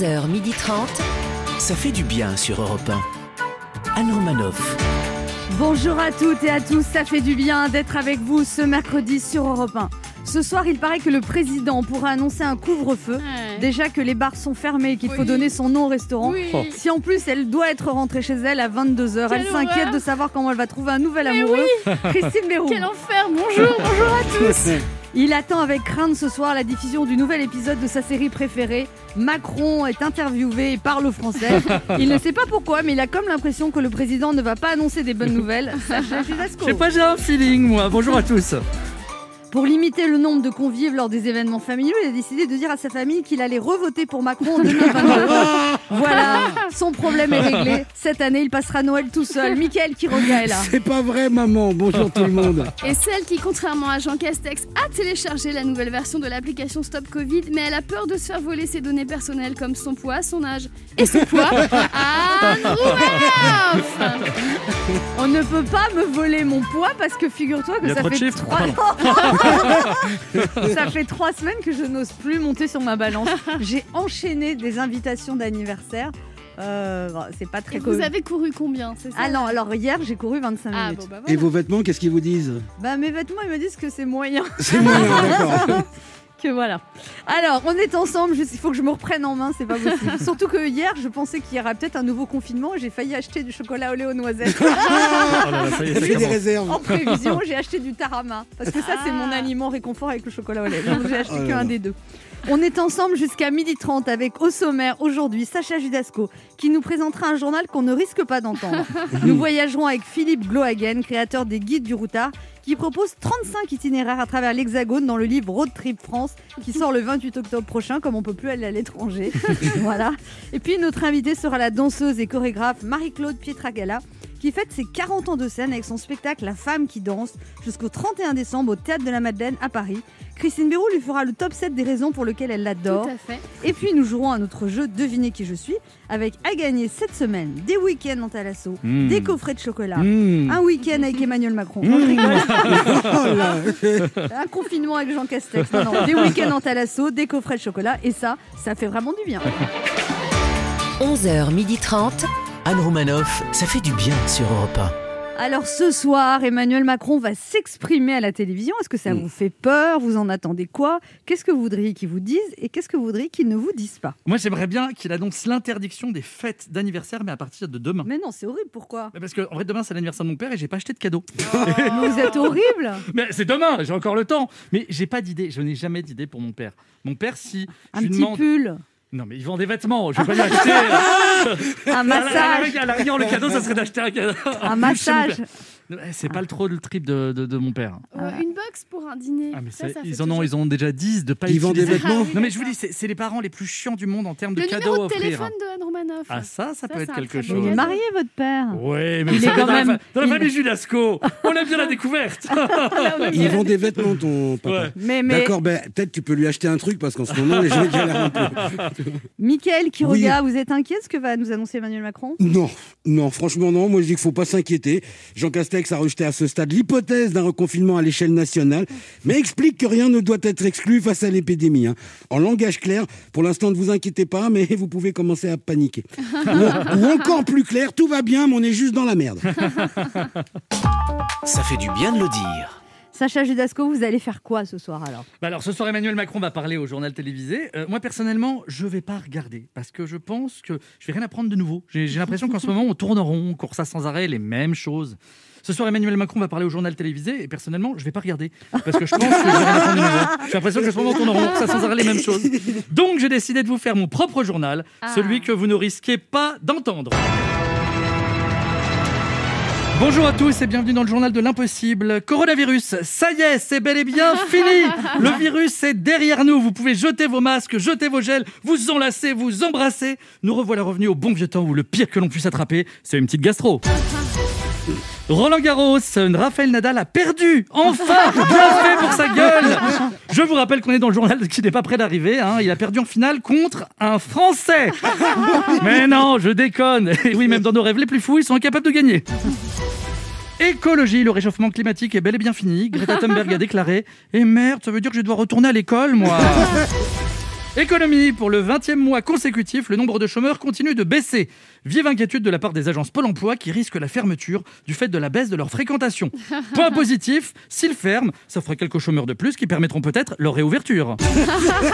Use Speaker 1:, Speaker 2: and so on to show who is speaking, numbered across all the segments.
Speaker 1: 11h30.
Speaker 2: Ça fait du bien sur Europe 1. Anne Romanoff.
Speaker 3: Bonjour à toutes et à tous, ça fait du bien d'être avec vous ce mercredi sur Europe 1. Ce soir, il paraît que le président pourra annoncer un couvre-feu. Déjà que les bars sont fermés et qu'il faut
Speaker 4: Oui.
Speaker 3: donner son nom au restaurant.
Speaker 4: Oui.
Speaker 3: Si en plus elle doit être rentrée chez elle à 22h, elle s'inquiète de savoir comment elle va trouver un nouvel
Speaker 4: Mais
Speaker 3: amoureux. Christine Bérou.
Speaker 4: Quel enfer Bonjour, bonjour à tous
Speaker 3: Il attend avec crainte ce soir la diffusion du nouvel épisode de sa série préférée. Macron est interviewé et parle français. Il ne sait pas pourquoi, mais il a comme l'impression que le président ne va pas annoncer des bonnes nouvelles. Sacha Judasco.
Speaker 5: Je sais pas, j'ai un feeling, moi. Bonjour à tous.
Speaker 3: Pour limiter le nombre de convives lors des événements familiaux, il a décidé de dire à sa famille qu'il allait revoter pour Macron en 2022. voilà, son problème est réglé. Cette année, il passera Noël tout seul. Mickaël Quiroga est là.
Speaker 6: C'est pas vrai, maman. Bonjour tout le monde.
Speaker 4: Et celle qui, contrairement à Jean Castex, a téléchargé la nouvelle version de l'application Stop Covid, mais elle a peur de se faire voler ses données personnelles comme son poids, son âge et son poids. Anne Roumanoff
Speaker 3: On ne peut pas me voler mon poids parce que figure-toi que ça fait, trois... ça fait trois semaines que je n'ose plus monter sur ma balance. J'ai enchaîné des invitations d'anniversaire. Euh, bon, c'est pas très
Speaker 4: Et vous avez couru combien, c'est ça
Speaker 3: Ah non, alors hier j'ai couru 25
Speaker 4: Ah
Speaker 3: minutes.
Speaker 4: bon, bah
Speaker 6: Et vos vêtements, qu'est-ce qu'ils vous disent?
Speaker 3: Bah mes vêtements ils me disent que c'est moyen.
Speaker 6: C'est moyen, d'accord.
Speaker 3: que voilà. Alors, on est ensemble, juste, il faut que je me reprenne en main, c'est pas possible. Surtout que hier, je pensais qu'il y aurait peut-être un nouveau confinement et j'ai failli acheter du chocolat au lait aux noisettes.
Speaker 5: Oh là là, ça y est,
Speaker 6: Ça
Speaker 5: ça
Speaker 6: fait des réserves.
Speaker 3: en prévision, j'ai acheté du tarama. Parce que ça, c'est mon
Speaker 4: Ah.
Speaker 3: aliment réconfort avec le chocolat au lait. Donc, j'ai acheté
Speaker 6: Oh là
Speaker 3: qu'un des deux. On est ensemble jusqu'à 12h30 avec au sommaire aujourd'hui Sacha Judasco qui nous présentera un journal qu'on ne risque pas d'entendre. Nous voyagerons avec Philippe Glohagen, créateur des guides du routard, qui propose 35 itinéraires à travers l'Hexagone dans le livre Road Trip France qui sort le 28 octobre prochain comme on peut plus aller à l'étranger. voilà. Et puis notre invitée sera la danseuse et chorégraphe Marie-Claude Pietragala qui fête ses 40 ans de scène avec son spectacle La femme qui danse jusqu'au 31 décembre au Théâtre de la Madeleine à Paris. Christine Béroux lui fera le top 7 des raisons pour lesquelles elle l'adore.
Speaker 4: Tout à fait.
Speaker 3: Et puis nous jouerons à notre jeu Devinez qui je suis avec à gagner cette semaine des week-ends en Thalasso,
Speaker 5: Mmh.
Speaker 3: des coffrets de chocolat,
Speaker 5: Mmh.
Speaker 3: un week-end avec Emmanuel Macron, Non, je rigole.
Speaker 6: Oh
Speaker 3: un confinement avec Jean Castex, non, non, des week-ends en Thalasso, des coffrets de chocolat et ça, ça fait vraiment du bien.
Speaker 1: 11h30.
Speaker 2: Anne Romanoff, ça fait du bien sur Europe
Speaker 3: Alors ce soir, Emmanuel Macron va s'exprimer à la télévision. Est-ce que ça
Speaker 5: Mmh.
Speaker 3: vous fait peur? Vous en attendez quoi? Qu'est-ce que vous voudriez qu'il vous dise et qu'est-ce que vous voudriez qu'il ne vous dise pas?
Speaker 5: Moi, j'aimerais bien qu'il annonce l'interdiction des fêtes d'anniversaire, mais à partir de demain.
Speaker 3: Mais non, c'est horrible, pourquoi?
Speaker 5: Parce que, en vrai, demain, c'est l'anniversaire de mon père et j'ai pas acheté de cadeau.
Speaker 3: Mais Vous êtes horrible
Speaker 5: Mais c'est demain, j'ai encore le temps. Mais j'ai pas d'idée, je n'ai jamais d'idée pour mon père. Mon père, si
Speaker 3: Un
Speaker 5: je
Speaker 3: petit
Speaker 5: demande.
Speaker 3: pull,
Speaker 5: Non, mais il vend des vêtements, je vais pas lui acheter.
Speaker 3: un
Speaker 5: À la-
Speaker 3: massage,
Speaker 5: à la le cadeau, ça serait d'acheter un cadeau.
Speaker 3: un massage.
Speaker 5: C'est pas le trop le trip de, de- de mon père.
Speaker 4: Euh, une box pour un dîner.
Speaker 5: Ah, mais
Speaker 4: Ça,
Speaker 5: ça,
Speaker 4: ça fait
Speaker 5: ils en ont, ils ont déjà 10 de pas
Speaker 6: Ils vendent des vêtements
Speaker 4: Ah oui,
Speaker 5: Non mais je vous
Speaker 4: d'accord.
Speaker 5: dis, c'est les parents les plus chiants du monde en termes de
Speaker 4: Le
Speaker 5: cadeaux
Speaker 4: numéro
Speaker 5: à
Speaker 4: de
Speaker 5: offrir.
Speaker 4: téléphone de Anne Romanoff.
Speaker 5: Ah ça, ça,
Speaker 4: Ça,
Speaker 5: peut être quelque chose.
Speaker 3: Il est marié, votre père
Speaker 5: Ouais, mais
Speaker 3: Il
Speaker 5: vous
Speaker 3: est quand même-
Speaker 5: dans la
Speaker 3: il-
Speaker 5: famille Julasco, on aime bien la découverte.
Speaker 6: Ils vendent des vêtements, ton papa.
Speaker 5: Ouais.
Speaker 3: Mais, mais
Speaker 6: D'accord, ben, peut-être tu peux lui acheter un truc parce qu'en ce moment, les gens galèrent un peu.
Speaker 3: Mickaël Quiroga, vous êtes inquiet de ce que va nous annoncer Emmanuel Macron?
Speaker 6: Non, non, franchement, non. Moi, je dis qu'il faut pas s'inquiéter. Jean Castex a rejeté à ce stade l'hypothèse d'un reconfinement à l'échelle nationale, mais explique que rien ne doit être exclu face à l'épidémie. hein. En langage clair, pour l'instant, ne vous inquiétez pas, mais vous pouvez commencer à paniquer. ou, ou encore plus clair, tout va bien, mais on est juste dans la merde.
Speaker 2: 1. Ça fait du bien de le dire.
Speaker 3: Sacha Judasco, vous allez faire quoi ce soir alors?
Speaker 5: Bah alors ce soir Emmanuel Macron va parler au journal télévisé. Euh, moi personnellement, je vais pas regarder parce que je pense que je vais rien apprendre de nouveau. J'ai j'ai l'impression qu'en ce moment on tourne en rond, on court ça sans arrêt les mêmes choses. Ce soir Emmanuel Macron va parler au journal télévisé et personnellement je vais pas regarder parce que je pense que je. J'ai l'impression que on tourne en rond, ça sans arrêt les mêmes choses. Donc j'ai décidé de vous faire mon propre journal,
Speaker 4: Ah.
Speaker 5: celui que vous ne risquez pas d'entendre. Bonjour à tous et bienvenue dans le journal de l'impossible. Coronavirus, ça y est, c'est bel et bien fini. Le virus est derrière nous. Vous pouvez jeter vos masques, jeter vos gels, vous enlacer, vous embrasser. Nous revoilà revenus au bon vieux temps où le pire que l'on puisse attraper, c'est une petite gastro. Roland Garros, Raphaël Nadal a perdu, enfin, bien fait pour sa gueule. Je vous rappelle qu'on est dans le journal qui n'est pas près d'arriver. hein. Il a perdu en finale contre un Français. Mais non, je déconne. Et oui, même dans nos rêves les plus fous, ils sont incapables de gagner. Écologie, le réchauffement climatique est bel et bien fini. Greta Thunberg a déclaré Et merde, ça veut dire que je dois retourner à l'école, moi Économie, pour le 20e mois consécutif, le nombre de chômeurs continue de baisser. Vive inquiétude de la part des agences Pôle emploi qui risquent la fermeture du fait de la baisse de leur fréquentation. Point positif, s'ils ferment, ça ferait quelques chômeurs de plus qui permettront peut-être leur réouverture.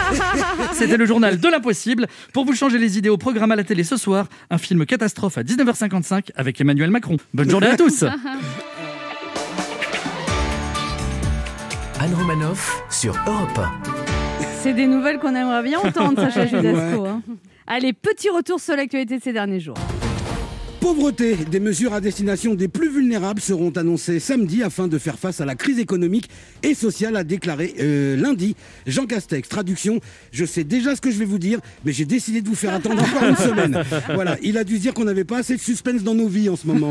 Speaker 5: C'était le journal de l'impossible. Pour vous changer les idées au programme à la télé ce soir, un film catastrophe à 19h55 avec Emmanuel Macron. Bonne journée à tous
Speaker 2: Anne Romanoff sur Europe
Speaker 3: C'est des nouvelles qu'on aimerait bien entendre, Sacha Judasco. hein. Allez, petit retour sur l'actualité de ces derniers jours.
Speaker 6: Pauvreté, des mesures à destination des plus vulnérables seront annoncées samedi afin de faire face à la crise économique et sociale, a déclaré euh, lundi Jean Castex. Traduction, je sais déjà ce que je vais vous dire, mais j'ai décidé de vous faire attendre encore une semaine. Voilà, il a dû dire qu'on n'avait pas assez de suspense dans nos vies en ce moment.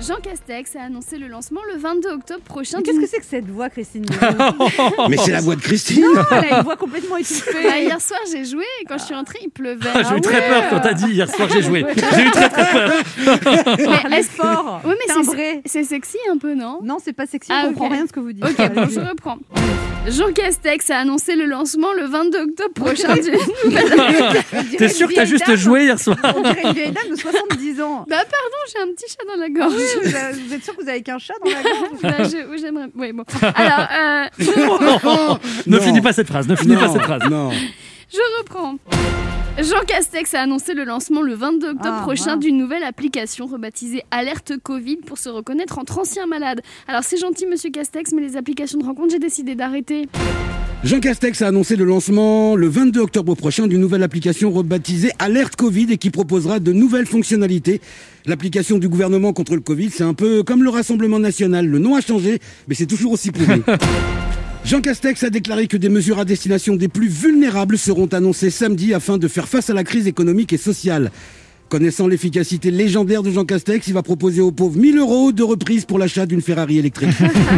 Speaker 4: Jean Castex a annoncé le lancement le 22 octobre prochain.
Speaker 3: Mais Qu'est-ce que c'est que cette voix, Christine
Speaker 6: Mais c'est la voix de Christine
Speaker 3: Non, elle a une voix complètement étouffée.
Speaker 4: Bah, hier soir, j'ai joué et quand je suis entrée, il pleuvait.
Speaker 5: Ah, J'ai eu très peur quand t'as dit hier soir j'ai joué. J'ai eu très très peur.
Speaker 3: Les sports.
Speaker 4: Oui, mais c'est- c'est sexy un peu, non?
Speaker 3: Non, c'est pas sexy,
Speaker 4: Ah,
Speaker 3: on comprend rien de ce que vous dites.
Speaker 4: Ok, bon, je reprends. Jean Castex a annoncé le lancement le 22 octobre prochain
Speaker 3: dirait
Speaker 5: T'es sûr que t'as juste
Speaker 3: dame.
Speaker 5: joué hier soir
Speaker 3: On dirait une vieille dame de 70 ans.
Speaker 4: Bah pardon, j'ai un petit chat dans la gorge.
Speaker 3: Oui, vous, avez- vous êtes sûr que vous avez qu'un chat dans la gorge
Speaker 4: je- oui, j'aimerais. Oui, bon. Alors, euh, je,
Speaker 5: Ne
Speaker 6: Non.
Speaker 5: finis pas cette phrase, ne finis pas cette phrase.
Speaker 6: non.
Speaker 4: je reprends. Jean Castex a annoncé le lancement le 22 octobre
Speaker 3: Ah,
Speaker 4: prochain
Speaker 3: wow.
Speaker 4: d'une nouvelle application rebaptisée Alerte Covid pour se reconnaître entre anciens malades. Alors c'est gentil, monsieur Castex, mais les applications de rencontre, j'ai décidé d'arrêter.
Speaker 6: Jean Castex a annoncé le lancement le 22 octobre prochain d'une nouvelle application rebaptisée Alerte Covid et qui proposera de nouvelles fonctionnalités. L'application du gouvernement contre le Covid, c'est un peu comme le Rassemblement national. Le nom a changé, mais c'est toujours aussi pourri. Jean Castex a déclaré que des mesures à destination des plus vulnérables seront annoncées samedi afin de faire face à la crise économique et sociale. Connaissant l'efficacité légendaire de Jean Castex, il va proposer aux pauvres 1000 euros de reprise pour l'achat d'une Ferrari électrique.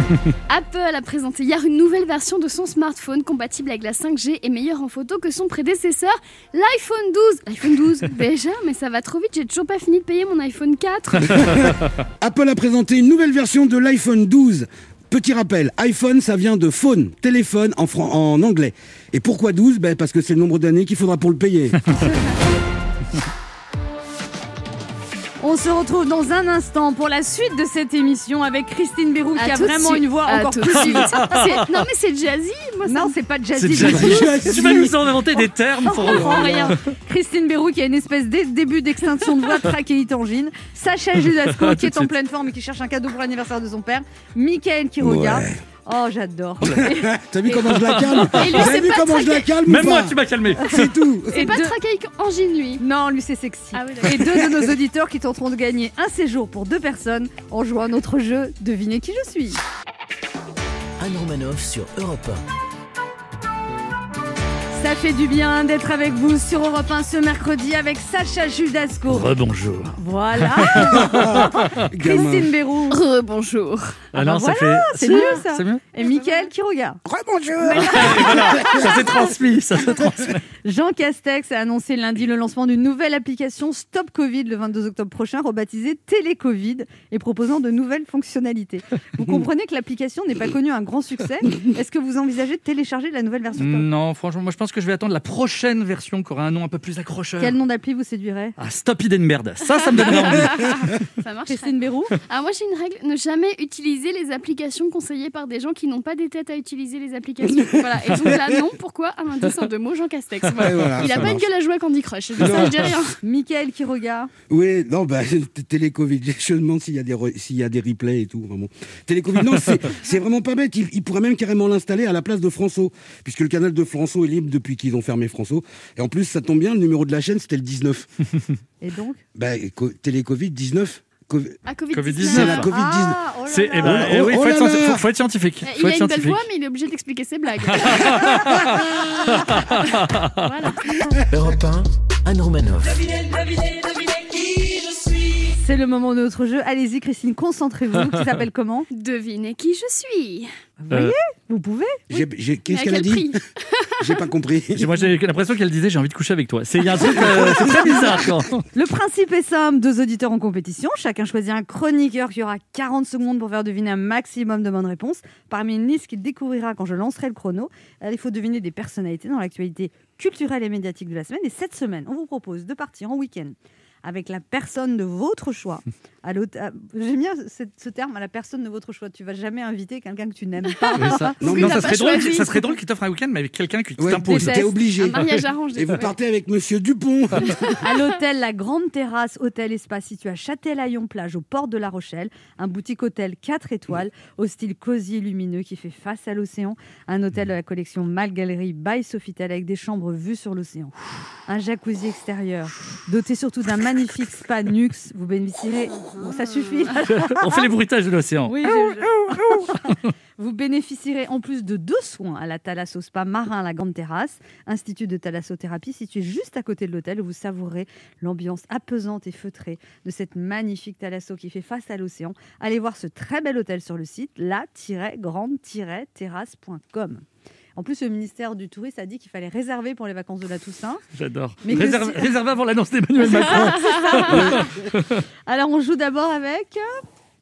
Speaker 4: Apple a présenté hier une nouvelle version de son smartphone compatible avec la 5G et meilleure en photo que son prédécesseur, l'iPhone 12. L'iPhone 12 Déjà, mais ça va trop vite, j'ai toujours pas fini de payer mon iPhone 4.
Speaker 6: Apple a présenté une nouvelle version de l'iPhone 12. Petit rappel, iPhone, ça vient de phone, téléphone en, anglais. Et pourquoi 12 ben Parce que c'est le nombre d'années qu'il faudra pour le payer.
Speaker 3: On se retrouve dans un instant pour la suite de cette émission avec Christine Bérou qui a vraiment une voix encore plus
Speaker 4: suite. Non mais c'est jazzy, moi ça
Speaker 3: Non, c'est pas jazzy.
Speaker 5: Tu vas nous inventer des termes pour...
Speaker 3: On comprend rien. Christine Bérou qui a une espèce de début d'extinction de voix trachéite angine. Sacha Judasco qui est en pleine forme et qui cherche un cadeau pour l'anniversaire de son père. Michael qui regarde. Oh, j'adore.
Speaker 6: T'as vu comment je la calme
Speaker 4: c'est
Speaker 6: vu comment je la
Speaker 4: traqué.
Speaker 6: calme
Speaker 5: Même moi tu m'as calmé.
Speaker 6: C'est tout.
Speaker 4: C'est
Speaker 3: Et
Speaker 4: pas tracaïque angine lui.
Speaker 3: Non, lui c'est sexy.
Speaker 4: Ah oui,
Speaker 3: et deux de nos auditeurs qui tenteront de gagner un séjour pour deux personnes en jouant à notre jeu Devinez qui je suis.
Speaker 2: Anne Romanoff sur Europe
Speaker 3: Ça fait du bien d'être avec vous sur Europe 1 ce mercredi avec Sacha Judasco.
Speaker 5: Rebonjour.
Speaker 3: Voilà. Christine Bérou.
Speaker 4: bonjour.
Speaker 5: Ah non, ça
Speaker 3: voilà,
Speaker 5: fait...
Speaker 3: c'est mieux, ça.
Speaker 5: C'est mieux
Speaker 3: Et Michael qui regarde.
Speaker 6: Rebonjour.
Speaker 5: Ça s'est transmis, ça s'est transmis.
Speaker 3: Jean Castex a annoncé lundi le lancement d'une nouvelle application Stop Covid le 22 octobre prochain, rebaptisée Télécovid et proposant de nouvelles fonctionnalités. Vous comprenez que l'application n'est pas connue un grand succès. Est-ce que vous envisagez de télécharger la nouvelle version
Speaker 5: Non, franchement, moi je pense que je vais attendre la prochaine version qui aura un nom un peu plus accrocheur.
Speaker 3: Quel nom d'appli vous séduirait
Speaker 5: Ah, Stop Idenberg. Ça, ça me donnerait envie.
Speaker 4: Ça marche.
Speaker 3: Christine Bérou
Speaker 4: Alors moi j'ai une règle, ne jamais utiliser les applications conseillées par des gens qui n'ont pas des têtes à utiliser les applications. voilà. Et donc là non, pourquoi un indice en deux mots Jean Castex voilà.
Speaker 6: Et voilà,
Speaker 4: Il a pas une gueule à jouer à Candy Crush, je dis ça, je dis rien.
Speaker 3: Michael qui regarde.
Speaker 6: Oui, non, bah, Télécovid, je me demande s'il y, a des s'il y a des replays et tout. Vraiment. Télécovid, non, c'est vraiment pas bête. Il, il pourrait même carrément l'installer à la place de François, puisque le canal de François est libre depuis qu'ils ont fermé François. Et en plus, ça tombe bien, le numéro de la chaîne, c'était le 19.
Speaker 3: Et donc
Speaker 6: bah, co- Télécovid 19. Co-
Speaker 4: À Covid,
Speaker 5: Covid-19.
Speaker 6: C'est la Covid-19.
Speaker 3: Ah, oh
Speaker 5: C'est, eh ben,
Speaker 6: Oh,
Speaker 5: eh oui,
Speaker 6: oh
Speaker 5: faut, être,
Speaker 6: là.
Speaker 5: faut- faut être scientifique. Faut
Speaker 4: Il a
Speaker 5: être
Speaker 4: une belle voix, mais il est obligé d'expliquer ses blagues. voilà.
Speaker 2: Europe 1, Anne Romanoff.
Speaker 3: C'est le moment de notre jeu. Allez-y, Christine, concentrez-vous. Qui s'appelle comment?
Speaker 4: Devinez qui je suis.
Speaker 3: Vous voyez
Speaker 5: Euh,
Speaker 3: Vous pouvez
Speaker 6: J'ai- j'ai- Qu'est-ce qu'elle a dit J'ai pas compris.
Speaker 5: J'ai- Moi, j'ai l'impression qu'elle disait j'ai envie de coucher avec toi. C'est il y a un truc, euh, c'est très bizarre quand.
Speaker 3: Le principe est simple, deux auditeurs en compétition, chacun choisit un chroniqueur qui aura 40 secondes pour faire deviner un maximum de bonnes réponses parmi une liste qu'il découvrira quand je lancerai le chrono. Alors, il faut deviner des personnalités dans l'actualité culturelle et médiatique de la semaine. Et cette semaine, on vous propose de partir en week-end avec la personne de votre choix. À à- J'aime bien ce, ce terme, à la personne de votre choix. Tu vas jamais inviter quelqu'un que tu n'aimes pas.
Speaker 5: Ça,
Speaker 6: Non,
Speaker 5: ça, serait
Speaker 4: pas
Speaker 5: drôle, ça serait drôle qu'il t'offre un week-end, mais avec quelqu'un qui
Speaker 6: Ouais,
Speaker 5: t'impose.
Speaker 6: T'es obligé.
Speaker 4: Un mariage arrangé.
Speaker 6: Et vous partez avec Monsieur Dupont.
Speaker 3: À l'hôtel La Grande Terrasse, hôtel espace situé à Châtelaillon plage au port de La Rochelle, un boutique hôtel 4 étoiles au style cosy et lumineux qui fait face à l'océan, un hôtel de la collection Mal Galerie by Sofitel avec des chambres vues sur l'océan, un jacuzzi extérieur doté surtout d'un magnifique spa Nux, vous bénéficierez Bon, ça suffit.
Speaker 5: On fait les bruitages de l'océan.
Speaker 3: Oui, je- Vous bénéficierez en plus de deux soins à la Thalasso Spa Marin à la Grande Terrasse, institut de thalassothérapie situé juste à côté de l'hôtel où vous savourez l'ambiance apaisante et feutrée de cette magnifique thalasso qui fait face à l'océan. Allez voir ce très bel hôtel sur le site la-grande-terrasse.com. En plus, le ministère du Tourisme a dit qu'il fallait réserver pour les vacances de la Toussaint.
Speaker 5: J'adore. Réserve-
Speaker 3: si-
Speaker 5: Réservé avant l'annonce d'Emmanuel Macron.
Speaker 3: Alors, on joue d'abord avec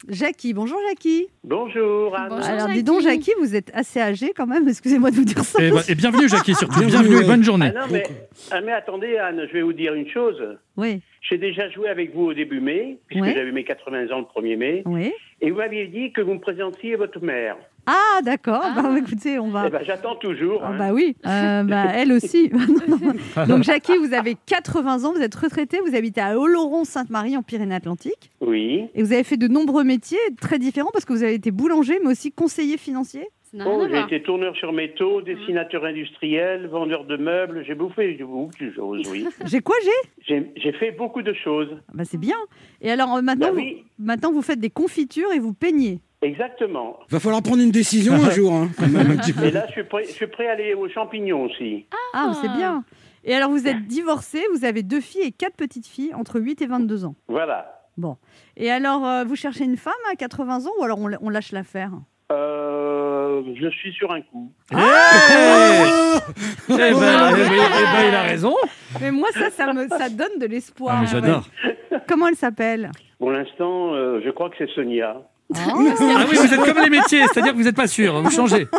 Speaker 3: Jackie. Bonjour Jackie.
Speaker 1: Bonjour Anne.
Speaker 4: Bonjour.
Speaker 3: Alors, dis donc
Speaker 4: Jackie.
Speaker 3: Vous êtes assez âgée quand même. Excusez-moi de vous dire ça.
Speaker 5: et, et bienvenue, Jackie, surtout.
Speaker 6: Bienvenue,
Speaker 5: et bonne
Speaker 1: Ah
Speaker 5: journée.
Speaker 1: non, mais, ah, mais attendez Anne, je vais vous dire une chose.
Speaker 3: Oui,
Speaker 1: J'ai déjà joué avec vous au début mai, puisque
Speaker 3: Ouais.
Speaker 1: j'avais mes 80 ans le 1er mai,
Speaker 3: oui.
Speaker 1: et vous m'aviez dit que vous me présentiez votre mère.
Speaker 3: Ah, d'accord.
Speaker 4: Ah.
Speaker 3: Bah, écoutez, on va.
Speaker 1: Eh ben, j'attends toujours.
Speaker 3: Ah
Speaker 1: hein.
Speaker 3: bah oui, Euh, bah, elle aussi. Non, non. Donc Jackie, vous avez 80 ans, vous êtes retraitée, vous habitez à Oloron-Sainte-Marie en Pyrénées-Atlantiques
Speaker 1: Oui.
Speaker 3: et vous avez fait de nombreux métiers très différents parce que vous avez été boulanger mais aussi conseiller financier.
Speaker 1: Oh, j'ai été tourneur sur métaux, dessinateur industriel, vendeur de meubles, j'ai bouffé beaucoup de choses, oui.
Speaker 3: J'ai quoi j'ai?
Speaker 1: J'ai fait beaucoup de choses.
Speaker 3: bah, C'est bien. Et alors euh, maintenant,
Speaker 1: Bah oui.
Speaker 3: vous, maintenant, vous faites des confitures et vous peignez.
Speaker 1: Exactement.
Speaker 6: Va falloir prendre une décision un jour. hein, quand même, un petit peu.
Speaker 1: Et là, je suis prêt, je suis prêt à aller aux champignons aussi.
Speaker 3: Ah, c'est bien. Et alors vous êtes divorcé, vous avez deux filles et quatre petites filles entre 8 et 22 ans.
Speaker 1: Voilà.
Speaker 3: Bon. Et alors, euh, vous cherchez une femme à 80 ans ou alors on, on lâche l'affaire?
Speaker 1: Euh, je suis sur un coup.
Speaker 5: Eh ben, eh ben, eh ben, il a raison.
Speaker 3: Mais moi, ça, ça, me, ça donne de l'espoir.
Speaker 5: Ah, mais J'adore.
Speaker 3: Comment elle s'appelle?
Speaker 1: Pour l'instant, euh, je crois que c'est Sonia.
Speaker 5: Ah oui, vous êtes comme les métiers, c'est-à-dire que vous n'êtes pas sûr, vous changez.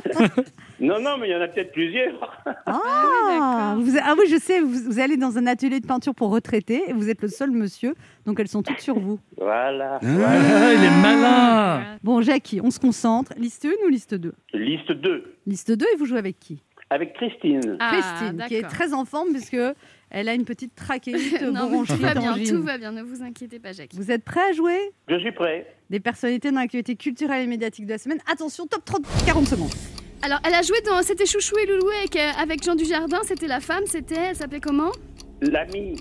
Speaker 1: Non, non, mais il y en a peut-être plusieurs.
Speaker 3: Ah, vous- ah oui, je sais, vous, vous allez dans un atelier de peinture pour retraités et vous êtes le seul monsieur, donc elles sont toutes sur vous.
Speaker 1: Voilà.
Speaker 5: Ah, il est malin.
Speaker 3: Bon, Jackie, on se concentre. Liste 1 ou liste 2
Speaker 1: Liste 2,
Speaker 3: Liste 2 et vous jouez avec qui?
Speaker 1: Avec Christine.
Speaker 4: Ah,
Speaker 3: Christine, qui est
Speaker 4: d'accord.
Speaker 3: très en forme puisque elle a une petite trachéite
Speaker 4: Non, mais tout va bien, tout va bien, ne vous inquiétez pas, Jackie.
Speaker 3: Vous êtes prêts à jouer?
Speaker 1: Je suis prêt.
Speaker 3: Des personnalités dans l'actualité culturelle et médiatique de la semaine. Attention, top 30, 40 secondes.
Speaker 4: Alors, elle a joué dans. C'était Chouchou et Loulou avec, euh, avec Jean Dujardin, c'était la femme, c'était. Elle s'appelait comment?
Speaker 1: L'ami.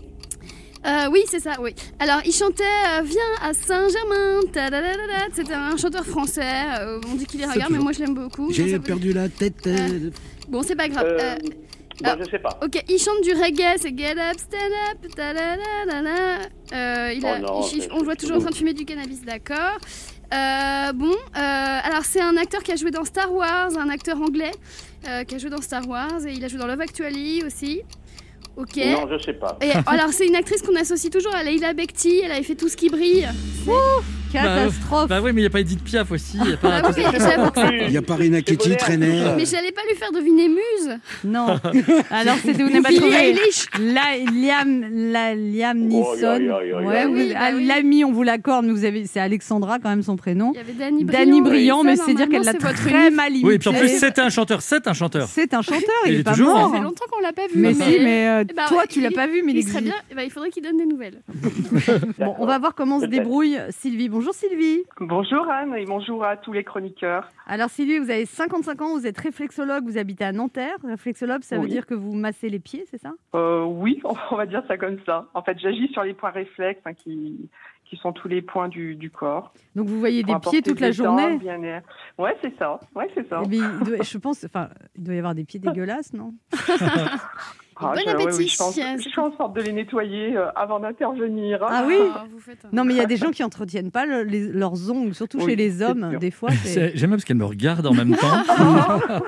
Speaker 4: Euh, oui, c'est ça, oui. Alors, il chantait euh, Viens à Saint-Germain. C'était un chanteur français. euh, on dit qu'il est
Speaker 6: C'est
Speaker 4: regard, mais moi je l'aime beaucoup.
Speaker 6: J'ai perdu la tête. euh,
Speaker 4: Bon, c'est pas grave.
Speaker 1: Euh,
Speaker 4: Euh,
Speaker 1: bon,
Speaker 4: ah.
Speaker 1: je sais pas.
Speaker 4: ok, il chante du reggae, c'est Get Up, Stand Up. tadadadada. Euh, il a-
Speaker 1: Oh non,
Speaker 4: il- on le voit toujours en train de fumer du cannabis, d'accord. Euh, bon, euh, alors c'est un acteur qui a joué dans Star Wars, un acteur anglais euh, qui a joué dans Star Wars et il a joué dans Love Actually aussi. Ok.
Speaker 1: Non, je sais pas.
Speaker 4: Et alors c'est une actrice qu'on associe toujours à Leila Bekti, elle avait fait tout ce qui brille.
Speaker 3: Catastrophe.
Speaker 5: Bah oui, mais il n'y a pas Edith Piaf aussi. il y a pas-
Speaker 4: Ah oui,
Speaker 6: Il y a pas Rina Ketty, traînait.
Speaker 4: mais j'allais pas lui faire deviner Muse.
Speaker 3: Non. Alors, c'était vous n'avez pas trouvé. La, Liam, la, Liam Neeson. Ouais,
Speaker 1: aïe.
Speaker 3: vous-
Speaker 4: Oui, bah
Speaker 3: ah,
Speaker 4: oui.
Speaker 3: L'ami, on vous l'accorde, mais vous avez, c'est Alexandra quand même son prénom.
Speaker 4: Il y avait Danny Briand.
Speaker 3: Danny Briand, mais c'est dire qu'elle l'a très
Speaker 4: unique.
Speaker 3: mal imité.
Speaker 5: Oui, et puis en plus, c'est un chanteur, c'est un chanteur.
Speaker 3: C'est un chanteur, il,
Speaker 5: Il
Speaker 3: est,
Speaker 5: est
Speaker 3: pas
Speaker 5: toujours,
Speaker 3: mort.
Speaker 4: Ça fait longtemps qu'on l'a pas vu.
Speaker 3: Mais si, mais euh,
Speaker 4: Eh ben,
Speaker 3: toi, tu l'as pas vu, mais il,
Speaker 4: Il serait bien. Eh ben, il faudrait qu'il donne des nouvelles.
Speaker 3: Bon, on va voir comment se débrouille Sylvie. Bonjour Sylvie.
Speaker 7: Bonjour Anne et bonjour à tous les chroniqueurs.
Speaker 3: Alors Sylvie, vous avez 55 ans, vous êtes réflexologue, vous habitez à Nanterre. Réflexologue, ça veut dire que vous massez les pieds, c'est ça?
Speaker 7: Euh, oui, on va dire ça comme ça. En fait, j'agis sur les points réflexes hein, qui, qui sont tous les points du, du corps.
Speaker 3: Donc vous voyez des pieds toute la journée
Speaker 7: bien-être. Ouais, c'est ça. Ouais, c'est ça.
Speaker 3: Eh bien, doit- je pense, enfin, il doit y avoir des pieds dégueulasses, non?
Speaker 7: Ah,
Speaker 4: bon
Speaker 7: je- ouais,
Speaker 4: appétit.
Speaker 7: oui, je, pense- je fais en sorte de les nettoyer euh, avant d'intervenir.
Speaker 3: Ah oui
Speaker 4: Ah, vous faites un-
Speaker 3: Non, mais il y a des gens qui entretiennent pas le- les- leurs ongles, surtout
Speaker 7: Oui,
Speaker 3: chez les hommes.
Speaker 7: sûr.
Speaker 3: Des fois,
Speaker 5: J'aime parce qu'elle me regarde en même temps.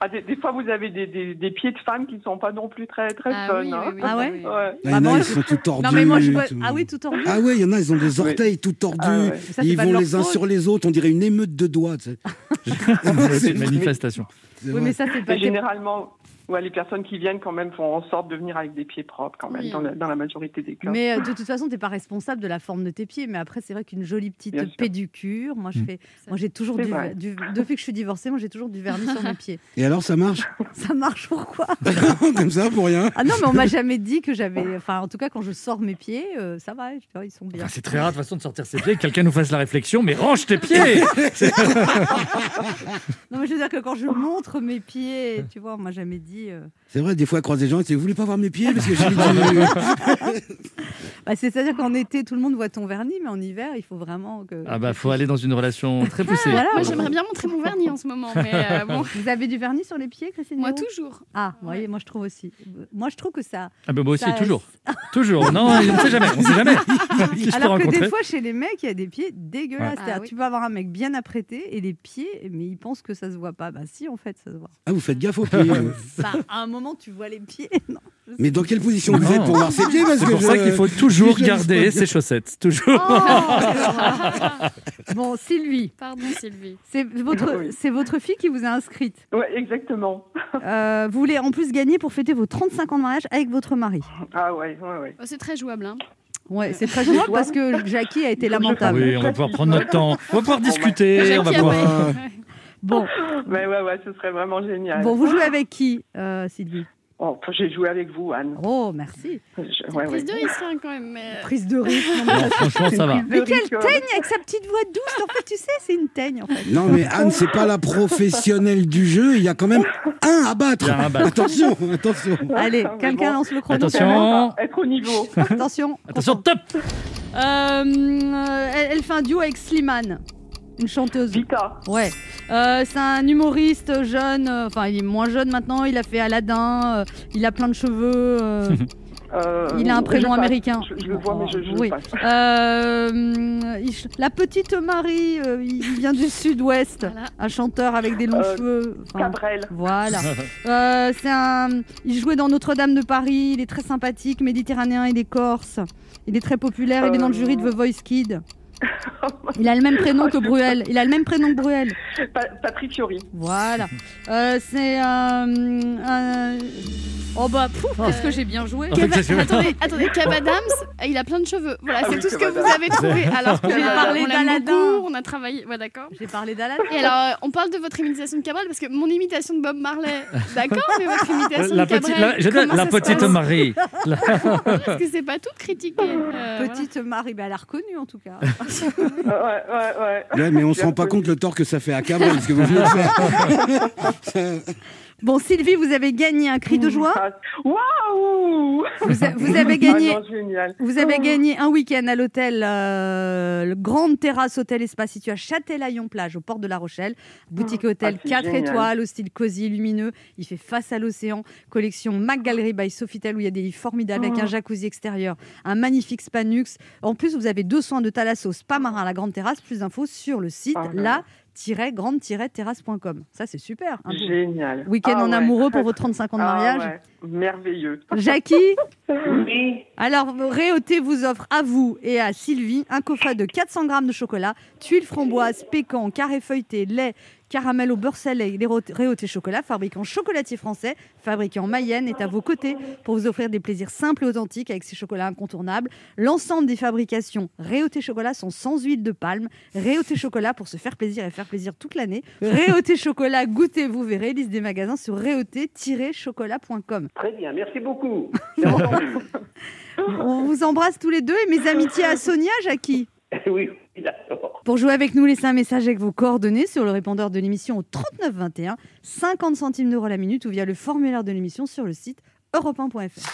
Speaker 7: Ah, des, des fois, vous avez des, des, des pieds de femmes qui ne sont pas non plus très, très
Speaker 4: Ah
Speaker 7: fun.
Speaker 4: oui,
Speaker 7: hein.
Speaker 4: oui,
Speaker 3: Ah ouais
Speaker 4: oui.
Speaker 7: Ouais.
Speaker 6: Il y en a,
Speaker 3: moi,
Speaker 6: ils sont tout tordus.
Speaker 3: Non, mais moi, je vois.
Speaker 6: tout.
Speaker 3: Ah oui, tout tordu.
Speaker 6: Ah ouais, il y en a, ils ont des orteils tout tordus.
Speaker 7: Ah ouais.
Speaker 3: Ça,
Speaker 6: ils vont les uns sur les autres, on dirait une émeute de doigts.
Speaker 5: C'est une manifestation.
Speaker 3: Oui, mais ça, c'est pas.
Speaker 7: Généralement, ouais, les personnes qui viennent quand même font en sorte de venir avec des pieds propres quand même,
Speaker 4: Oui.
Speaker 7: dans, la, dans la majorité des cas.
Speaker 3: Mais euh, de toute façon, t'es pas responsable de la forme de tes pieds. Mais après, c'est vrai qu'une jolie petite
Speaker 7: Bien
Speaker 3: pédicure. Moi, je
Speaker 5: Mm.
Speaker 3: fais. Moi, j'ai toujours du, Depuis que je suis divorcée, moi, j'ai toujours du vernis sur mes pieds.
Speaker 6: Et alors, ça marche?
Speaker 3: Ça marche pourquoi?
Speaker 6: Comme ça, pour rien
Speaker 3: Ah non, mais on m'a jamais dit que j'avais. Enfin, en tout cas, quand je sors mes pieds, euh, ça va. tu Ils sont bien.
Speaker 5: Enfin, c'est très rare de toute façon de sortir ses pieds, que quelqu'un nous fasse la réflexion, mais range tes pieds
Speaker 3: Non, mais je veux dire que quand je montre mes pieds, tu vois, on m'a jamais dit. Euh,
Speaker 6: C'est vrai, des fois, elle croise des gens et tu dis, vous voulez pas voir mes pieds? Parce que j'ai mis du-
Speaker 3: Bah, C'est-à-dire qu'en été, tout le monde voit ton vernis, mais en hiver, il faut vraiment que.
Speaker 5: Ah bah faut aller dans une relation très poussée.
Speaker 3: Voilà.
Speaker 4: Moi, j'aimerais bien montrer mon vernis en ce moment, mais euh, bon.
Speaker 3: Vous avez du vernis sur les pieds, Christine
Speaker 4: Moi, toujours.
Speaker 3: Ah, vous voyez, moi je trouve aussi. Moi je trouve que ça.
Speaker 5: Ah bah moi aussi,
Speaker 3: Ça-
Speaker 5: toujours. Toujours. Non, on ne sait jamais. On sait jamais.
Speaker 3: Alors que
Speaker 5: rencontrer?
Speaker 3: des fois, chez les mecs, il y a des pieds dégueulasses.
Speaker 4: Ouais.
Speaker 3: C'est-à-dire,
Speaker 4: Ah oui.
Speaker 3: Tu peux avoir un mec bien apprêté et les pieds, mais il pense que ça se voit pas. Bah si, en fait, ça se voit.
Speaker 6: Ah, vous faites gaffe aux pieds.
Speaker 3: Bah, à un moment, tu vois les pieds. Non,
Speaker 6: Mais dans quelle position vous êtes pour voir ses pieds Parce
Speaker 5: C'est
Speaker 6: que
Speaker 5: pour
Speaker 6: je-
Speaker 5: ça qu'il faut toujours
Speaker 6: je-
Speaker 5: garder ses chaussettes. Toujours.
Speaker 3: Oh bon, Sylvie,
Speaker 4: Pardon, Sylvie.
Speaker 3: c'est votre,
Speaker 7: Oui.
Speaker 3: c'est votre fille qui vous a inscrite.
Speaker 7: Ouais, exactement.
Speaker 3: Euh, vous voulez en plus gagner pour fêter vos 35 ans de mariage avec votre mari.
Speaker 7: Ah ouais, ouais, ouais.
Speaker 4: Oh, c'est très jouable. Hein.
Speaker 3: Ouais, c'est très jouable parce que Jackie a été lamentable.
Speaker 5: Oui, on va pouvoir prendre notre temps. On va pouvoir discuter. On va pouvoir...
Speaker 3: Bon,
Speaker 7: Mais ouais, ouais, ce serait vraiment génial.
Speaker 3: bon, vous jouez avec qui, euh, Sylvie?
Speaker 7: Oh, j'ai joué avec vous, Anne.
Speaker 3: Oh, merci.
Speaker 7: Je-
Speaker 4: C'est
Speaker 7: ouais,
Speaker 4: une
Speaker 7: ouais.
Speaker 4: prise de risque hein, quand même. Mais...
Speaker 3: Prise de risque. non,
Speaker 5: franchement, ça va.
Speaker 3: Mais quelle teigne avec sa petite voix douce. En fait, tu sais, c'est une teigne. En fait.
Speaker 6: Non, mais Anne, c'est pas la professionnelle du jeu. Il y a quand même un à battre.
Speaker 5: Un à.
Speaker 6: Attention, attention.
Speaker 3: Allez,
Speaker 7: Mais
Speaker 3: quelqu'un
Speaker 7: bon.
Speaker 3: lance le chrono.
Speaker 5: Attention.
Speaker 7: Être au niveau.
Speaker 3: Attention.
Speaker 5: Attention, top
Speaker 3: Euh, euh, elle, elle fait un duo avec Slimane, une chanteuse.
Speaker 7: Vita.
Speaker 3: Ouais. Euh, c'est un humoriste jeune. euh, Enfin, il est moins jeune maintenant. Il a fait Aladdin. euh, il a plein de cheveux. euh,
Speaker 7: Euh,
Speaker 3: il a un prénom américain.
Speaker 7: Je, je le vois, mais je, je
Speaker 3: Oui.
Speaker 7: passe.
Speaker 3: Euh, il ch- la petite Marie, euh, il vient du sud-ouest.
Speaker 4: Voilà.
Speaker 3: Un chanteur avec des longs
Speaker 7: Euh,
Speaker 3: cheveux. Enfin,
Speaker 7: Cabrel.
Speaker 3: Voilà. Euh, c'est un. Il jouait dans Notre-Dame de Paris. Il est très sympathique, méditerranéen. Il est corse. Il est très populaire. Il est dans le jury de The Voice Kid. Il a le même prénom que Bruel. Il a le même prénom que Bruel.
Speaker 7: Pa- Patrick Fiori.
Speaker 3: Voilà. Euh, c'est un. un- Oh bah, pouf, est-ce que j'ai bien joué?
Speaker 4: Attendez, attendez, Kev Adams, il a plein de cheveux. Voilà,
Speaker 7: Ah
Speaker 4: c'est
Speaker 7: oui,
Speaker 4: tout ce que vous avez trouvé. Alors que
Speaker 3: J'ai
Speaker 4: euh,
Speaker 3: parlé d'Aladin.
Speaker 4: on a travaillé. Ouais, d'accord.
Speaker 3: J'ai parlé d'Aladin.
Speaker 4: Et alors, euh, on parle de votre imitation de Cabrel parce que mon imitation de Bob Marley, d'accord, mais votre imitation
Speaker 5: La
Speaker 4: de
Speaker 5: petite, la, je
Speaker 4: comment
Speaker 5: donne la petite Marie.
Speaker 4: Parce que c'est pas tout critiqué. Euh,
Speaker 3: Petite Marie, bah, elle a reconnu en tout cas.
Speaker 7: Ouais, ouais, ouais.
Speaker 6: Ouais, mais on se rend pas compte le tort que ça fait à Cabrel, ce que vous venez de faire.
Speaker 3: Bon, Sylvie, vous avez gagné un cri de joie.
Speaker 7: Waouh
Speaker 3: Vous, a- vous avez gagné.
Speaker 7: Ah non.
Speaker 3: Vous avez
Speaker 7: Oh.
Speaker 3: gagné un week-end à l'hôtel, euh, le Grande Terrasse Hôtel Espace situé à Châtelaillon-Plage, au port de La Rochelle. Boutique hôtel
Speaker 7: Ah, c'est
Speaker 3: 4
Speaker 7: génial.
Speaker 3: étoiles, au style cosy, lumineux. Il fait face à l'océan. Collection Mac Gallery by Sofitel, où il y a des lits formidables avec
Speaker 7: Oh.
Speaker 3: un jacuzzi extérieur, un magnifique spa Nux. En plus, vous avez deux soins de thalasso, spa marin à la Grande Terrasse. Plus d'infos sur le site
Speaker 7: Ah, là.
Speaker 3: la-grande-terrasse.com. Ça, c'est super.
Speaker 7: Génial.
Speaker 3: week-end
Speaker 7: Ah
Speaker 3: en amoureux pour vos 35 ans de
Speaker 7: Ah
Speaker 3: mariage.
Speaker 7: Merveilleux.
Speaker 3: Jackie
Speaker 1: Oui.
Speaker 3: Alors, Réauté vous offre à vous et à Sylvie un coffret de 400 grammes de chocolat, tuiles framboises, pécan, carré feuilleté, lait, caramel au beurre salé. Les Ré- Réauté Chocolat, fabricant chocolatier français, fabriqué en Mayenne, est à vos côtés pour vous offrir des plaisirs simples et authentiques avec ces chocolats incontournables. L'ensemble des fabrications Réauté Chocolat sont sans huile de palme. Réauté Chocolat pour se faire plaisir et faire plaisir toute l'année. Réauté Chocolat, goûtez, vous verrez. Liste des magasins sur réauté-chocolat.com.
Speaker 1: Très bien, merci beaucoup.
Speaker 3: On vous embrasse tous les deux et mes amitiés à Sonia, Jackie.
Speaker 1: oui,
Speaker 3: Pour jouer avec nous, laissez un message avec vos coordonnées sur le répondeur de l'émission au 39 21, 50 centimes d'euros la minute ou via le formulaire de l'émission sur le site europe1.fr.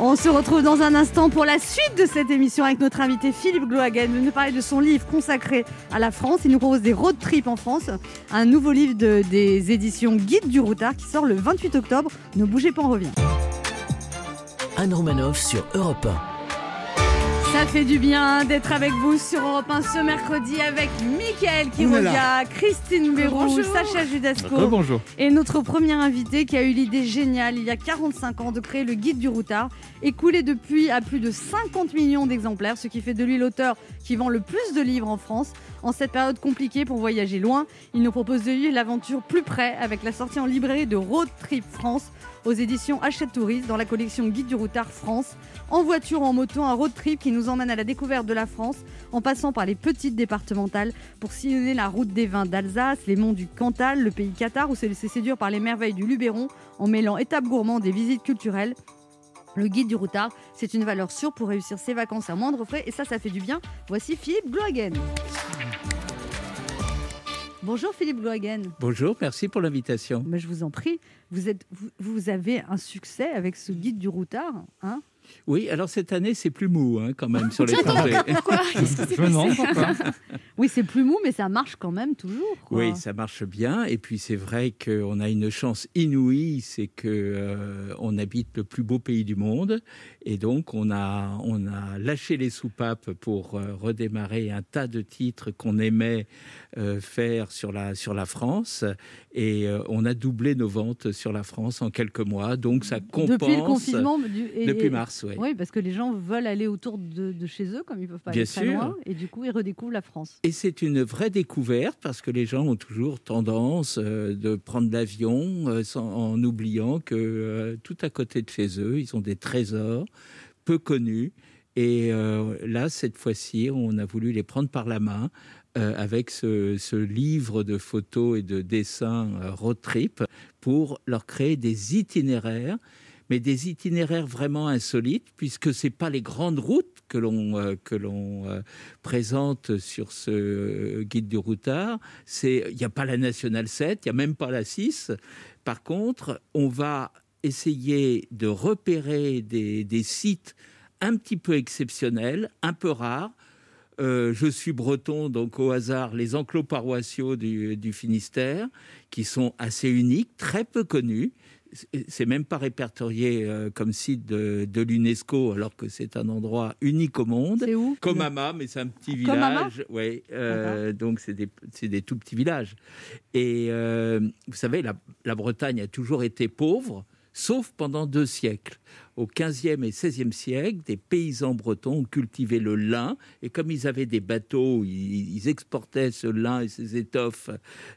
Speaker 3: On se retrouve dans un instant pour la suite de cette émission avec notre invité Philippe Glohagen. Il nous parler de son livre consacré à la France. Il nous propose des road trips en France, un nouveau livre de- des éditions Guide du Routard qui sort le 28 octobre. Ne bougez pas, on revient.
Speaker 2: Anne Romanoff sur Europe 1.
Speaker 3: Ça fait du bien d'être avec vous sur Europe 1 ce mercredi avec Mickaël qui revient, Christine Béroux,
Speaker 4: Bonjour.
Speaker 3: Sacha Judasco.
Speaker 5: bonjour.
Speaker 3: Et notre premier invité qui a eu l'idée géniale il y a 45 ans de créer le guide du routard, écoulé depuis à plus de 50 millions d'exemplaires, ce qui fait de lui l'auteur qui vend le plus de livres en France. En cette période compliquée pour voyager loin, il nous propose de vivre l'aventure plus près avec la sortie en librairie de Road Trip France aux éditions Hachette Touriste dans la collection Guide du routard France. En voiture ou en moto, un road trip qui nous emmène à la découverte de la France en passant par les petites départementales pour sillonner la route des vins d'Alsace, les monts du Cantal, le pays Qatar où se laisser séduire par les merveilles du Luberon en mêlant étapes gourmandes et visites culturelles. Le guide du routard, c'est une valeur sûre pour réussir ses vacances à moindre frais et ça, ça fait du bien. Voici Philippe Glohagen. Bonjour Philippe Glohagen.
Speaker 8: Bonjour, merci pour l'invitation.
Speaker 3: Mais je vous en prie, vous, êtes, vous, vous avez un succès avec ce guide du routard. Hein?
Speaker 8: Oui, alors cette année, c'est plus mou hein, quand même sur les trajets.
Speaker 4: Pourquoi?
Speaker 3: Oui, c'est plus mou, mais ça marche quand même toujours. quoi.
Speaker 8: Oui, ça marche bien. Et puis c'est vrai qu'on a une chance inouïe, c'est que euh, on habite le plus beau pays du monde, et donc on a on a lâché les soupapes pour euh, redémarrer un tas de titres qu'on aimait euh, faire sur la sur la France, et euh, on a doublé nos ventes sur la France en quelques mois. Donc ça compense
Speaker 3: Depuis le confinement. du- et-
Speaker 8: depuis
Speaker 3: et-
Speaker 8: ouais.
Speaker 3: Oui, parce que les gens veulent aller autour de, de chez eux, comme ils peuvent pas
Speaker 8: Bien
Speaker 3: aller très
Speaker 8: sûr.
Speaker 3: loin, et du coup, ils redécouvrent la France.
Speaker 8: Et c'est une vraie découverte parce que les gens ont toujours tendance euh, de prendre l'avion euh, en oubliant que euh, tout à côté de chez eux, ils ont des trésors peu connus. Et euh, là, cette fois-ci, on a voulu les prendre par la main avec ce, ce livre de photos et de dessins road trip pour leur créer des itinéraires mais des itinéraires vraiment insolites, puisque c'est pas les grandes routes que l'on euh, euh, présente sur ce euh, guide du routard. Il n'y a pas la nationale 7, il y a même pas la 6. Par contre, on va essayer de repérer des, des sites un petit peu exceptionnels, un peu rares. Je suis breton, donc au hasard, les enclos paroissiaux du Finistère, qui sont assez uniques, très peu connus. C'est- même pas répertorié euh, comme site de, de l'UNESCO, alors que c'est un endroit unique au monde.
Speaker 3: C'est où?
Speaker 8: Comama, mais c'est un petit village. Ouais, euh, donc c'est des, des tout petits villages. Et euh, vous savez, la, la Bretagne a toujours été pauvre, sauf pendant deux siècles. Au 15e et 16e siècle, des paysans bretons cultivé le lin, et comme ils avaient des bateaux, ils, exportaient ce lin et ces étoffes,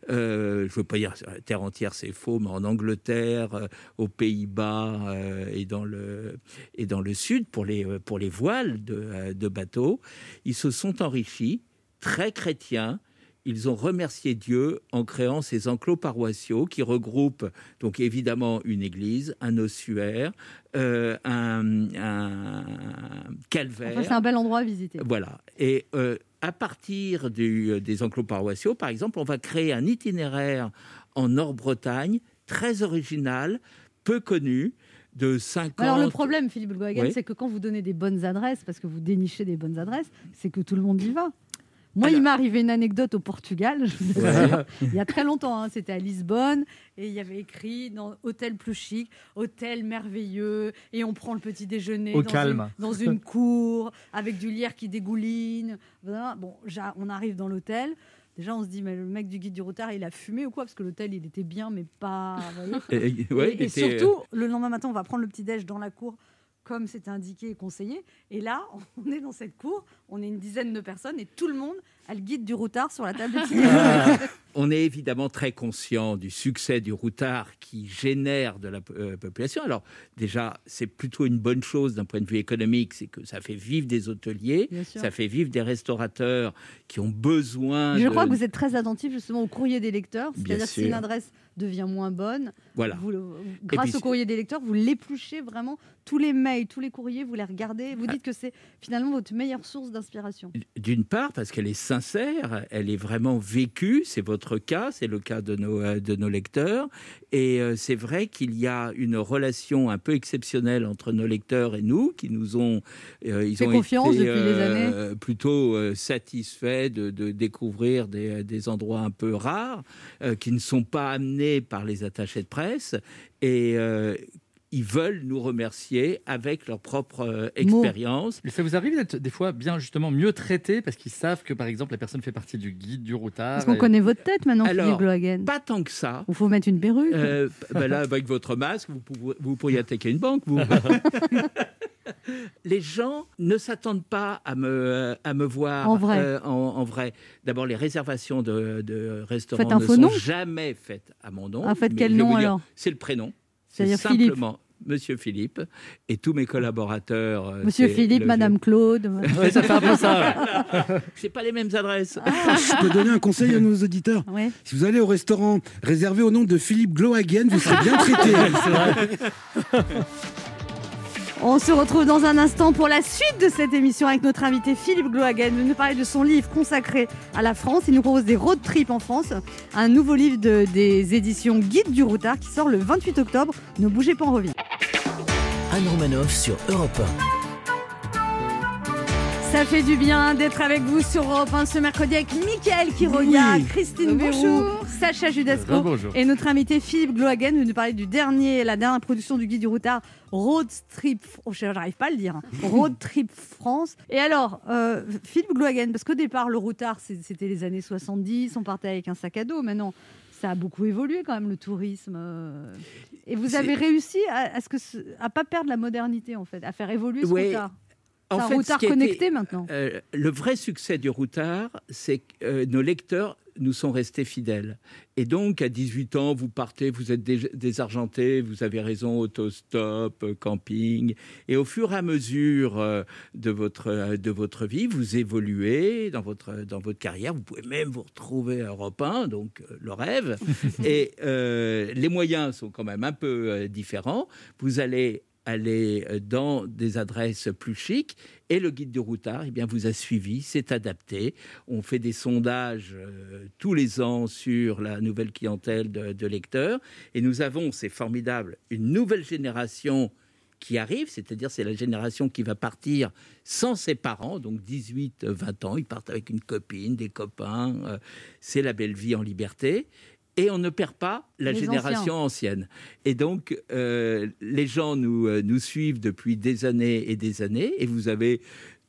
Speaker 8: euh, je ne veux pas dire terre entière, c'est faux, mais en Angleterre, euh, aux Pays-Bas euh, et, dans le, et dans le sud, pour les, pour les voiles de bateaux, ils se sont enrichis, très chrétiens, ils ont remercié Dieu en créant ces enclos paroissiaux qui regroupent donc évidemment une église, un ossuaire, euh, un, un calvaire.
Speaker 3: Enfin, c'est un bel endroit à visiter.
Speaker 8: Voilà. Et euh, à partir du- des enclos paroissiaux, par exemple, on va créer un itinéraire en Nord-Bretagne très original, peu connu, de 50.
Speaker 3: Alors le problème, Philippe Gohagen,
Speaker 8: Oui.
Speaker 3: c'est que quand vous donnez des bonnes adresses, parce que vous dénichez des bonnes adresses, c'est que tout le monde y va. Moi,
Speaker 8: Alors-
Speaker 3: il m'est arrivé une anecdote au Portugal, je vous
Speaker 8: Ouais.
Speaker 3: assure, il y a très longtemps, hein, c'était à Lisbonne, et il y avait écrit dans hôtel plus chic, hôtel merveilleux, et on prend le petit déjeuner
Speaker 5: Au
Speaker 3: dans,
Speaker 5: calme.
Speaker 3: Une, dans une cour, avec du lierre qui dégouline. Bon, on arrive dans l'hôtel. Déjà, on se dit, mais le mec du guide du routard, il a fumé ou quoi? Parce que l'hôtel, il était bien, mais pas. vous voyez
Speaker 8: Et, ouais,
Speaker 3: et,
Speaker 8: il
Speaker 3: et
Speaker 8: était-
Speaker 3: surtout, le lendemain matin, on va prendre le petit-déj dans la cour, comme c'était indiqué et conseillé. Et là, on est dans cette cour, on est une dizaine de personnes, et tout le monde a le guide du routard sur la table de petit-déj.
Speaker 8: On est évidemment très conscient du succès du routard qui génère de la euh, population. Alors déjà, c'est plutôt une bonne chose d'un point de vue économique, c'est que ça fait vivre des hôteliers, ça fait vivre des restaurateurs qui ont besoin.
Speaker 3: Je
Speaker 8: de-
Speaker 3: crois que vous êtes très attentif justement au courrier des lecteurs. C'est-à-dire si une adresse devient moins bonne,
Speaker 8: Voilà.
Speaker 3: vous le- grâce
Speaker 8: puis
Speaker 3: au courrier des lecteurs, vous l'épluchez vraiment. Tous les mails, tous les courriers, vous les regardez. Vous dites que c'est finalement votre meilleure source d'inspiration.
Speaker 8: D'une part, parce qu'elle est sincère, elle est vraiment vécue. C'est votre cas, c'est le cas de nos, euh, de nos lecteurs. Et euh, c'est vrai qu'il y a une relation un peu exceptionnelle entre nos lecteurs et nous, qui nous ont, euh, ils ont
Speaker 3: confiance
Speaker 8: été
Speaker 3: depuis années.
Speaker 8: plutôt euh, satisfaits de, de découvrir des, des endroits un peu rares, qui ne sont pas amenés par les attachés de presse. Et ils veulent nous remercier avec leur propre euh, expérience.
Speaker 5: Mais ça vous arrive d'être des fois bien justement mieux traité parce qu'ils savent que par exemple la personne fait partie du guide du routard.
Speaker 3: Parce qu'on
Speaker 5: et-
Speaker 3: connaît votre tête maintenant,
Speaker 8: Alors,
Speaker 3: Philippe.
Speaker 8: Pas tant que ça.
Speaker 3: Il faut mettre une perruque.
Speaker 8: Euh, ben là, avec votre masque, vous, pourriez attaquer une banque. Vous. les gens ne s'attendent pas à me, à me voir
Speaker 3: En vrai.
Speaker 8: euh, en, en vrai. D'abord, les réservations de, de restaurants ne sont
Speaker 3: nom
Speaker 8: jamais faites à mon nom.
Speaker 3: Ah, faites
Speaker 8: Mais
Speaker 3: quel nom, alors?
Speaker 8: C'est le prénom.
Speaker 3: C'est-à-dire
Speaker 8: C'est
Speaker 3: Philippe.
Speaker 8: simplement Monsieur Philippe et tous mes collaborateurs. euh,
Speaker 3: Monsieur Philippe, Madame Claude.
Speaker 5: Ouais, ça fait un peu ça. ouais.
Speaker 8: C'est pas les mêmes adresses.
Speaker 6: Je peux donner un conseil à nos auditeurs.
Speaker 3: Ouais.
Speaker 6: Si vous allez au restaurant réservé au nom de Philippe Glohagen, vous serez bien traité.
Speaker 3: On se retrouve dans un instant pour la suite de cette émission avec notre invité Philippe Glohagen. Il nous parler de son livre consacré à la France. Il nous propose des road trips en France. Un nouveau livre de- des éditions Guide du Routard qui sort le 28 octobre. Ne bougez pas, on revient.
Speaker 2: Anne Romanoff sur Europe
Speaker 3: Ça fait du bien d'être avec vous sur Europe 1 ce mercredi avec Mickaël Quiroga,
Speaker 6: Oui.
Speaker 3: Christine
Speaker 4: Bonjour.
Speaker 3: Béroux, Sacha Judasco
Speaker 5: Bonjour.
Speaker 3: et notre invité Philippe Glohagen va nous parler du dernier, la dernière production du Guide du Routard, Road Trip, oh, j'arrive pas à le dire, hein. Road Trip France. Et alors, euh, Philippe Glohagen, parce qu'au départ, le Routard, c'était les années 70, on partait avec un sac à dos, maintenant, ça a beaucoup évolué quand même, le tourisme. euh. Et vous avez réussi à, à ce que ce- à pas perdre la modernité, en fait, à faire évoluer ce
Speaker 8: Ouais. En
Speaker 3: un
Speaker 8: fait,
Speaker 3: Routard connecté maintenant.
Speaker 8: Euh, le vrai succès du Routard, c'est que euh, nos lecteurs nous sont restés fidèles. Et donc, à 18 ans, vous partez, vous êtes dé- désargenté, vous avez raison, autostop, euh, camping. Et au fur et à mesure de, votre, de votre vie, vous évoluez dans votre, dans votre carrière. Vous pouvez même vous retrouver à Europe 1, donc le rêve. et euh, les moyens sont quand même un peu différents. Vous allez aller euh, dans des adresses plus chics et le guide du routard eh bien, vous a suivi, s'est adapté. On fait des sondages euh, tous les ans sur la nouvelle clientèle de, lecteurs et nous avons, c'est formidable, une nouvelle génération qui arrive, c'est-à-dire c'est la génération qui va partir sans ses parents, donc 18, 20 ans, ils partent avec une copine, des copains, euh, c'est la belle vie en liberté. Et on ne perd pas la
Speaker 3: Les
Speaker 8: génération ancienne. Et donc, euh, les gens nous, euh, nous suivent depuis des années et des années. Et vous avez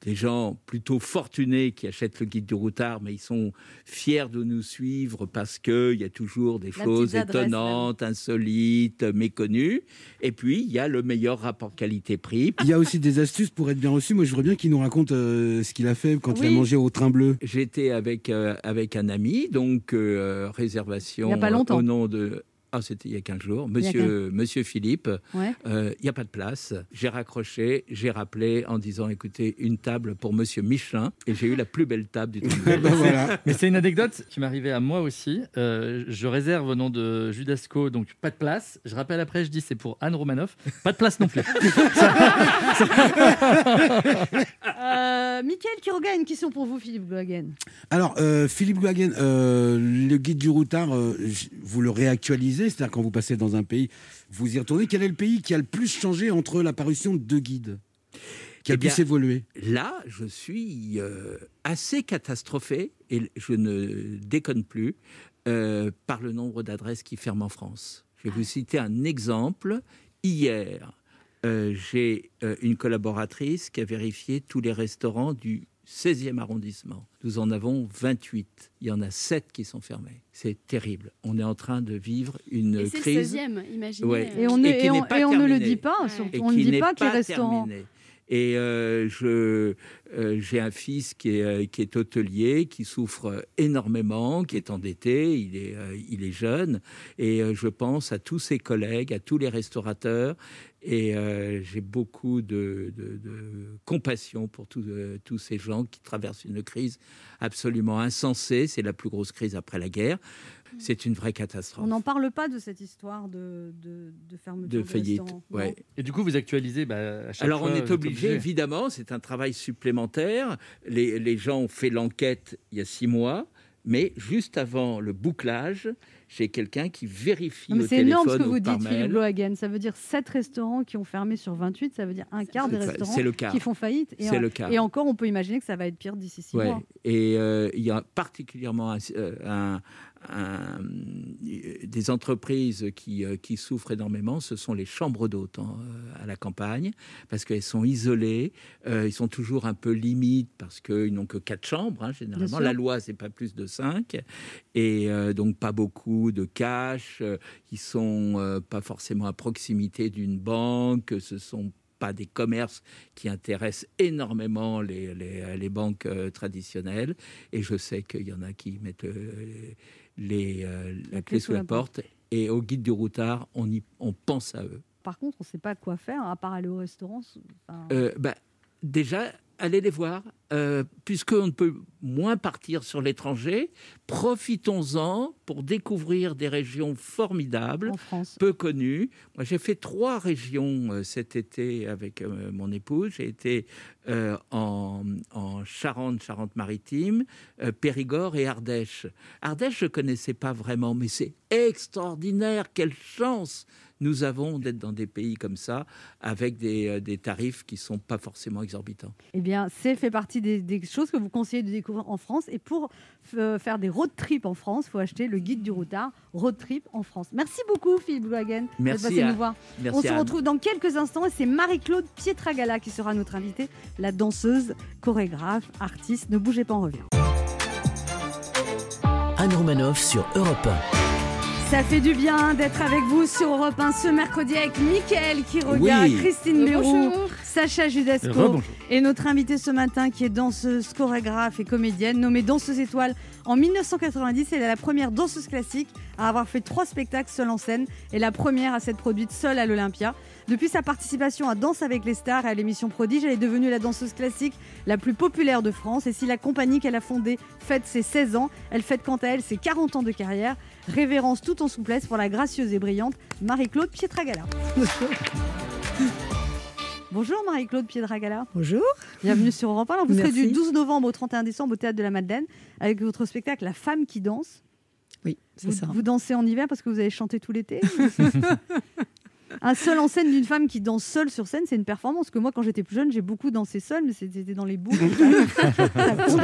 Speaker 8: des gens plutôt fortunés qui achètent le guide du routard, mais ils sont fiers de nous suivre parce qu'il y a toujours des
Speaker 3: La
Speaker 8: choses étonnantes, insolites, méconnues. Et puis, il y a le meilleur rapport qualité-prix.
Speaker 6: Il y a aussi des astuces pour être bien reçu. Moi, je voudrais bien qu'il nous raconte euh, ce qu'il a fait quand il a mangé au train bleu.
Speaker 8: J'étais avec, euh, avec un ami, donc euh, réservation
Speaker 3: Il y a pas longtemps.
Speaker 8: au nom de... Ah, c'était il y a 15 jours. Monsieur, Monsieur Philippe,
Speaker 3: Ouais.
Speaker 8: euh, il n'y a pas de place. J'ai raccroché, j'ai rappelé en disant écoutez, une table pour Monsieur Michelin. Et j'ai eu la plus belle table du tout.
Speaker 6: Ben voilà.
Speaker 5: Mais c'est une anecdote qui m'est arrivée à moi aussi. Euh, je réserve au nom de Judasco, donc pas de place. Je rappelle après, je dis c'est pour Anne Romanoff, pas de place non plus.
Speaker 3: Euh, Mickaël Quiroga a une question pour vous, Philippe Glohagen.
Speaker 6: Alors, euh, Philippe euh, le guide du routard, euh, vous le réactualisez, c'est-à-dire quand vous passez dans un pays, vous y retournez. Quel est le pays qui a le plus changé entre l'apparition de deux guides? Qui a
Speaker 8: Eh
Speaker 6: le plus
Speaker 8: bien,
Speaker 6: évolué?
Speaker 8: Là, je suis euh, assez catastrophé, et je ne déconne plus, euh, par le nombre d'adresses qui ferment en France. Je vais vous citer un exemple. Hier, euh, j'ai une collaboratrice qui a vérifié tous les restaurants du 16e arrondissement. Nous en avons 28. Il y en a 7 qui sont fermés. C'est terrible. On est en train de vivre une
Speaker 4: Et c'est le
Speaker 8: crise.
Speaker 4: 16e, imaginez.
Speaker 8: Ouais.
Speaker 3: Et on, ne-
Speaker 8: Et
Speaker 3: et on- et on ne le dit pas,
Speaker 4: Ouais.
Speaker 3: surtout.
Speaker 8: et
Speaker 3: on ne dit pas que les
Speaker 8: pas
Speaker 3: restaurants.
Speaker 8: terminé. Et euh, euh, j'ai un fils qui est, euh, qui est hôtelier, qui souffre énormément, qui est endetté, il est, il est jeune, et je pense à tous ses collègues, à tous les restaurateurs, et j'ai beaucoup de, compassion pour tous ces gens qui traversent une crise absolument insensée. C'est la plus grosse crise après la guerre. C'est une vraie catastrophe.
Speaker 3: On n'en parle pas de cette histoire de, de, de fermeture
Speaker 8: de faillite. Ouais.
Speaker 5: Et du coup, vous actualisez bah, à chaque
Speaker 8: Alors
Speaker 5: fois,
Speaker 8: on est obligé,
Speaker 5: obligé.
Speaker 8: évidemment, c'est un travail supplémentaire. Les, les gens ont fait l'enquête il y a six mois, mais juste avant le bouclage, j'ai quelqu'un qui vérifie
Speaker 3: Non, mais
Speaker 8: au
Speaker 3: c'est énorme ce
Speaker 8: téléphone
Speaker 3: que vous dites, Philippe
Speaker 8: mail.
Speaker 3: Lohagen. Ça veut dire 7 restaurants qui ont fermé sur 28, ça veut dire un quart des restaurants
Speaker 8: le quart.
Speaker 3: qui font faillite. Et,
Speaker 8: le cas.
Speaker 3: et encore, on peut imaginer que ça va être pire d'ici 6
Speaker 8: Ouais.
Speaker 3: mois.
Speaker 8: Et euh, il y a particulièrement un- euh, un- des entreprises qui, euh, qui souffrent énormément, ce sont les chambres d'hôtes hein, à la campagne, parce qu'elles sont isolées, euh, ils sont toujours un peu limites, parce qu'ils n'ont que quatre chambres, hein, généralement. La loi, c'est pas plus de cinq, et euh, donc pas beaucoup de cash, euh, ils sont euh, pas forcément à proximité d'une banque, ce sont pas des commerces qui intéressent énormément les, les, les banques traditionnelles. Et je sais qu'il y en a qui mettent les, euh, la, clé sous la porte. Et au guide du routard, on, y, on pense à eux.
Speaker 3: Par contre, on ne sait pas quoi faire, à part aller au restaurant. Enfin,
Speaker 8: Euh, bah, déjà, allez les voir. Euh, Puisqu'on ne peut moins partir sur l'étranger, profitons-en pour découvrir des régions formidables, peu connues. Moi, j'ai fait trois régions euh, cet été avec euh, mon épouse. J'ai été euh, en, en Charente, Charente-Maritime, Périgord et Ardèche. Ardèche, je ne connaissais pas vraiment, mais c'est extraordinaire. Quelle chance nous avons d'être dans des pays comme ça, avec des, des tarifs qui ne sont pas forcément exorbitants.
Speaker 3: Eh bien, c'est fait partie des, des choses que vous conseillez de découvrir en France. Et pour euh, faire des road trips en France, il faut acheter le guide du routard, Road Trip en France. Merci beaucoup, Philippe d'être
Speaker 8: Merci
Speaker 3: passé
Speaker 8: à-
Speaker 3: nous voir.
Speaker 8: Merci
Speaker 3: On se retrouve dans quelques instants et c'est Marie-Claude Pietragala qui sera notre invitée, la danseuse, chorégraphe, artiste. Ne bougez pas, on revient.
Speaker 2: Anne Romanoff sur Europe
Speaker 3: Ça fait du bien d'être avec vous sur Europe 1 ce mercredi avec Mickaël qui regarde,
Speaker 8: Oui.
Speaker 3: Christine Béroux,
Speaker 4: Bonjour.
Speaker 3: Sacha Judasco et notre invitée ce matin qui est danseuse, chorégraphe et comédienne, nommée danseuse étoile en 1990. Elle est la première danseuse classique à avoir fait trois spectacles seule en scène et la première à s'être produite seule à l'Olympia. Depuis sa participation à Danse avec les stars et à l'émission Prodige, elle est devenue la danseuse classique la plus populaire de France. Et si la compagnie qu'elle a fondée fête ses 16 ans, elle fête quant à elle ses 40 ans de carrière. Révérence tout en souplesse pour la gracieuse et brillante Marie-Claude Pietragala. Bonjour Marie-Claude Pietragala.
Speaker 9: Bonjour.
Speaker 3: Bienvenue sur Europe 1. Alors, vous serez
Speaker 9: Merci.
Speaker 3: du 12 novembre au 31 décembre au Théâtre de la Madeleine avec votre spectacle La femme qui danse.
Speaker 9: Oui, c'est
Speaker 3: Vous,
Speaker 9: ça.
Speaker 3: vous dansez en hiver parce que vous avez chanté tout l'été Un seul en scène d'une femme qui danse seule sur scène, c'est une performance. Que moi, quand j'étais plus jeune, j'ai beaucoup dansé seule, mais c'était dans les boucles. Ça compte.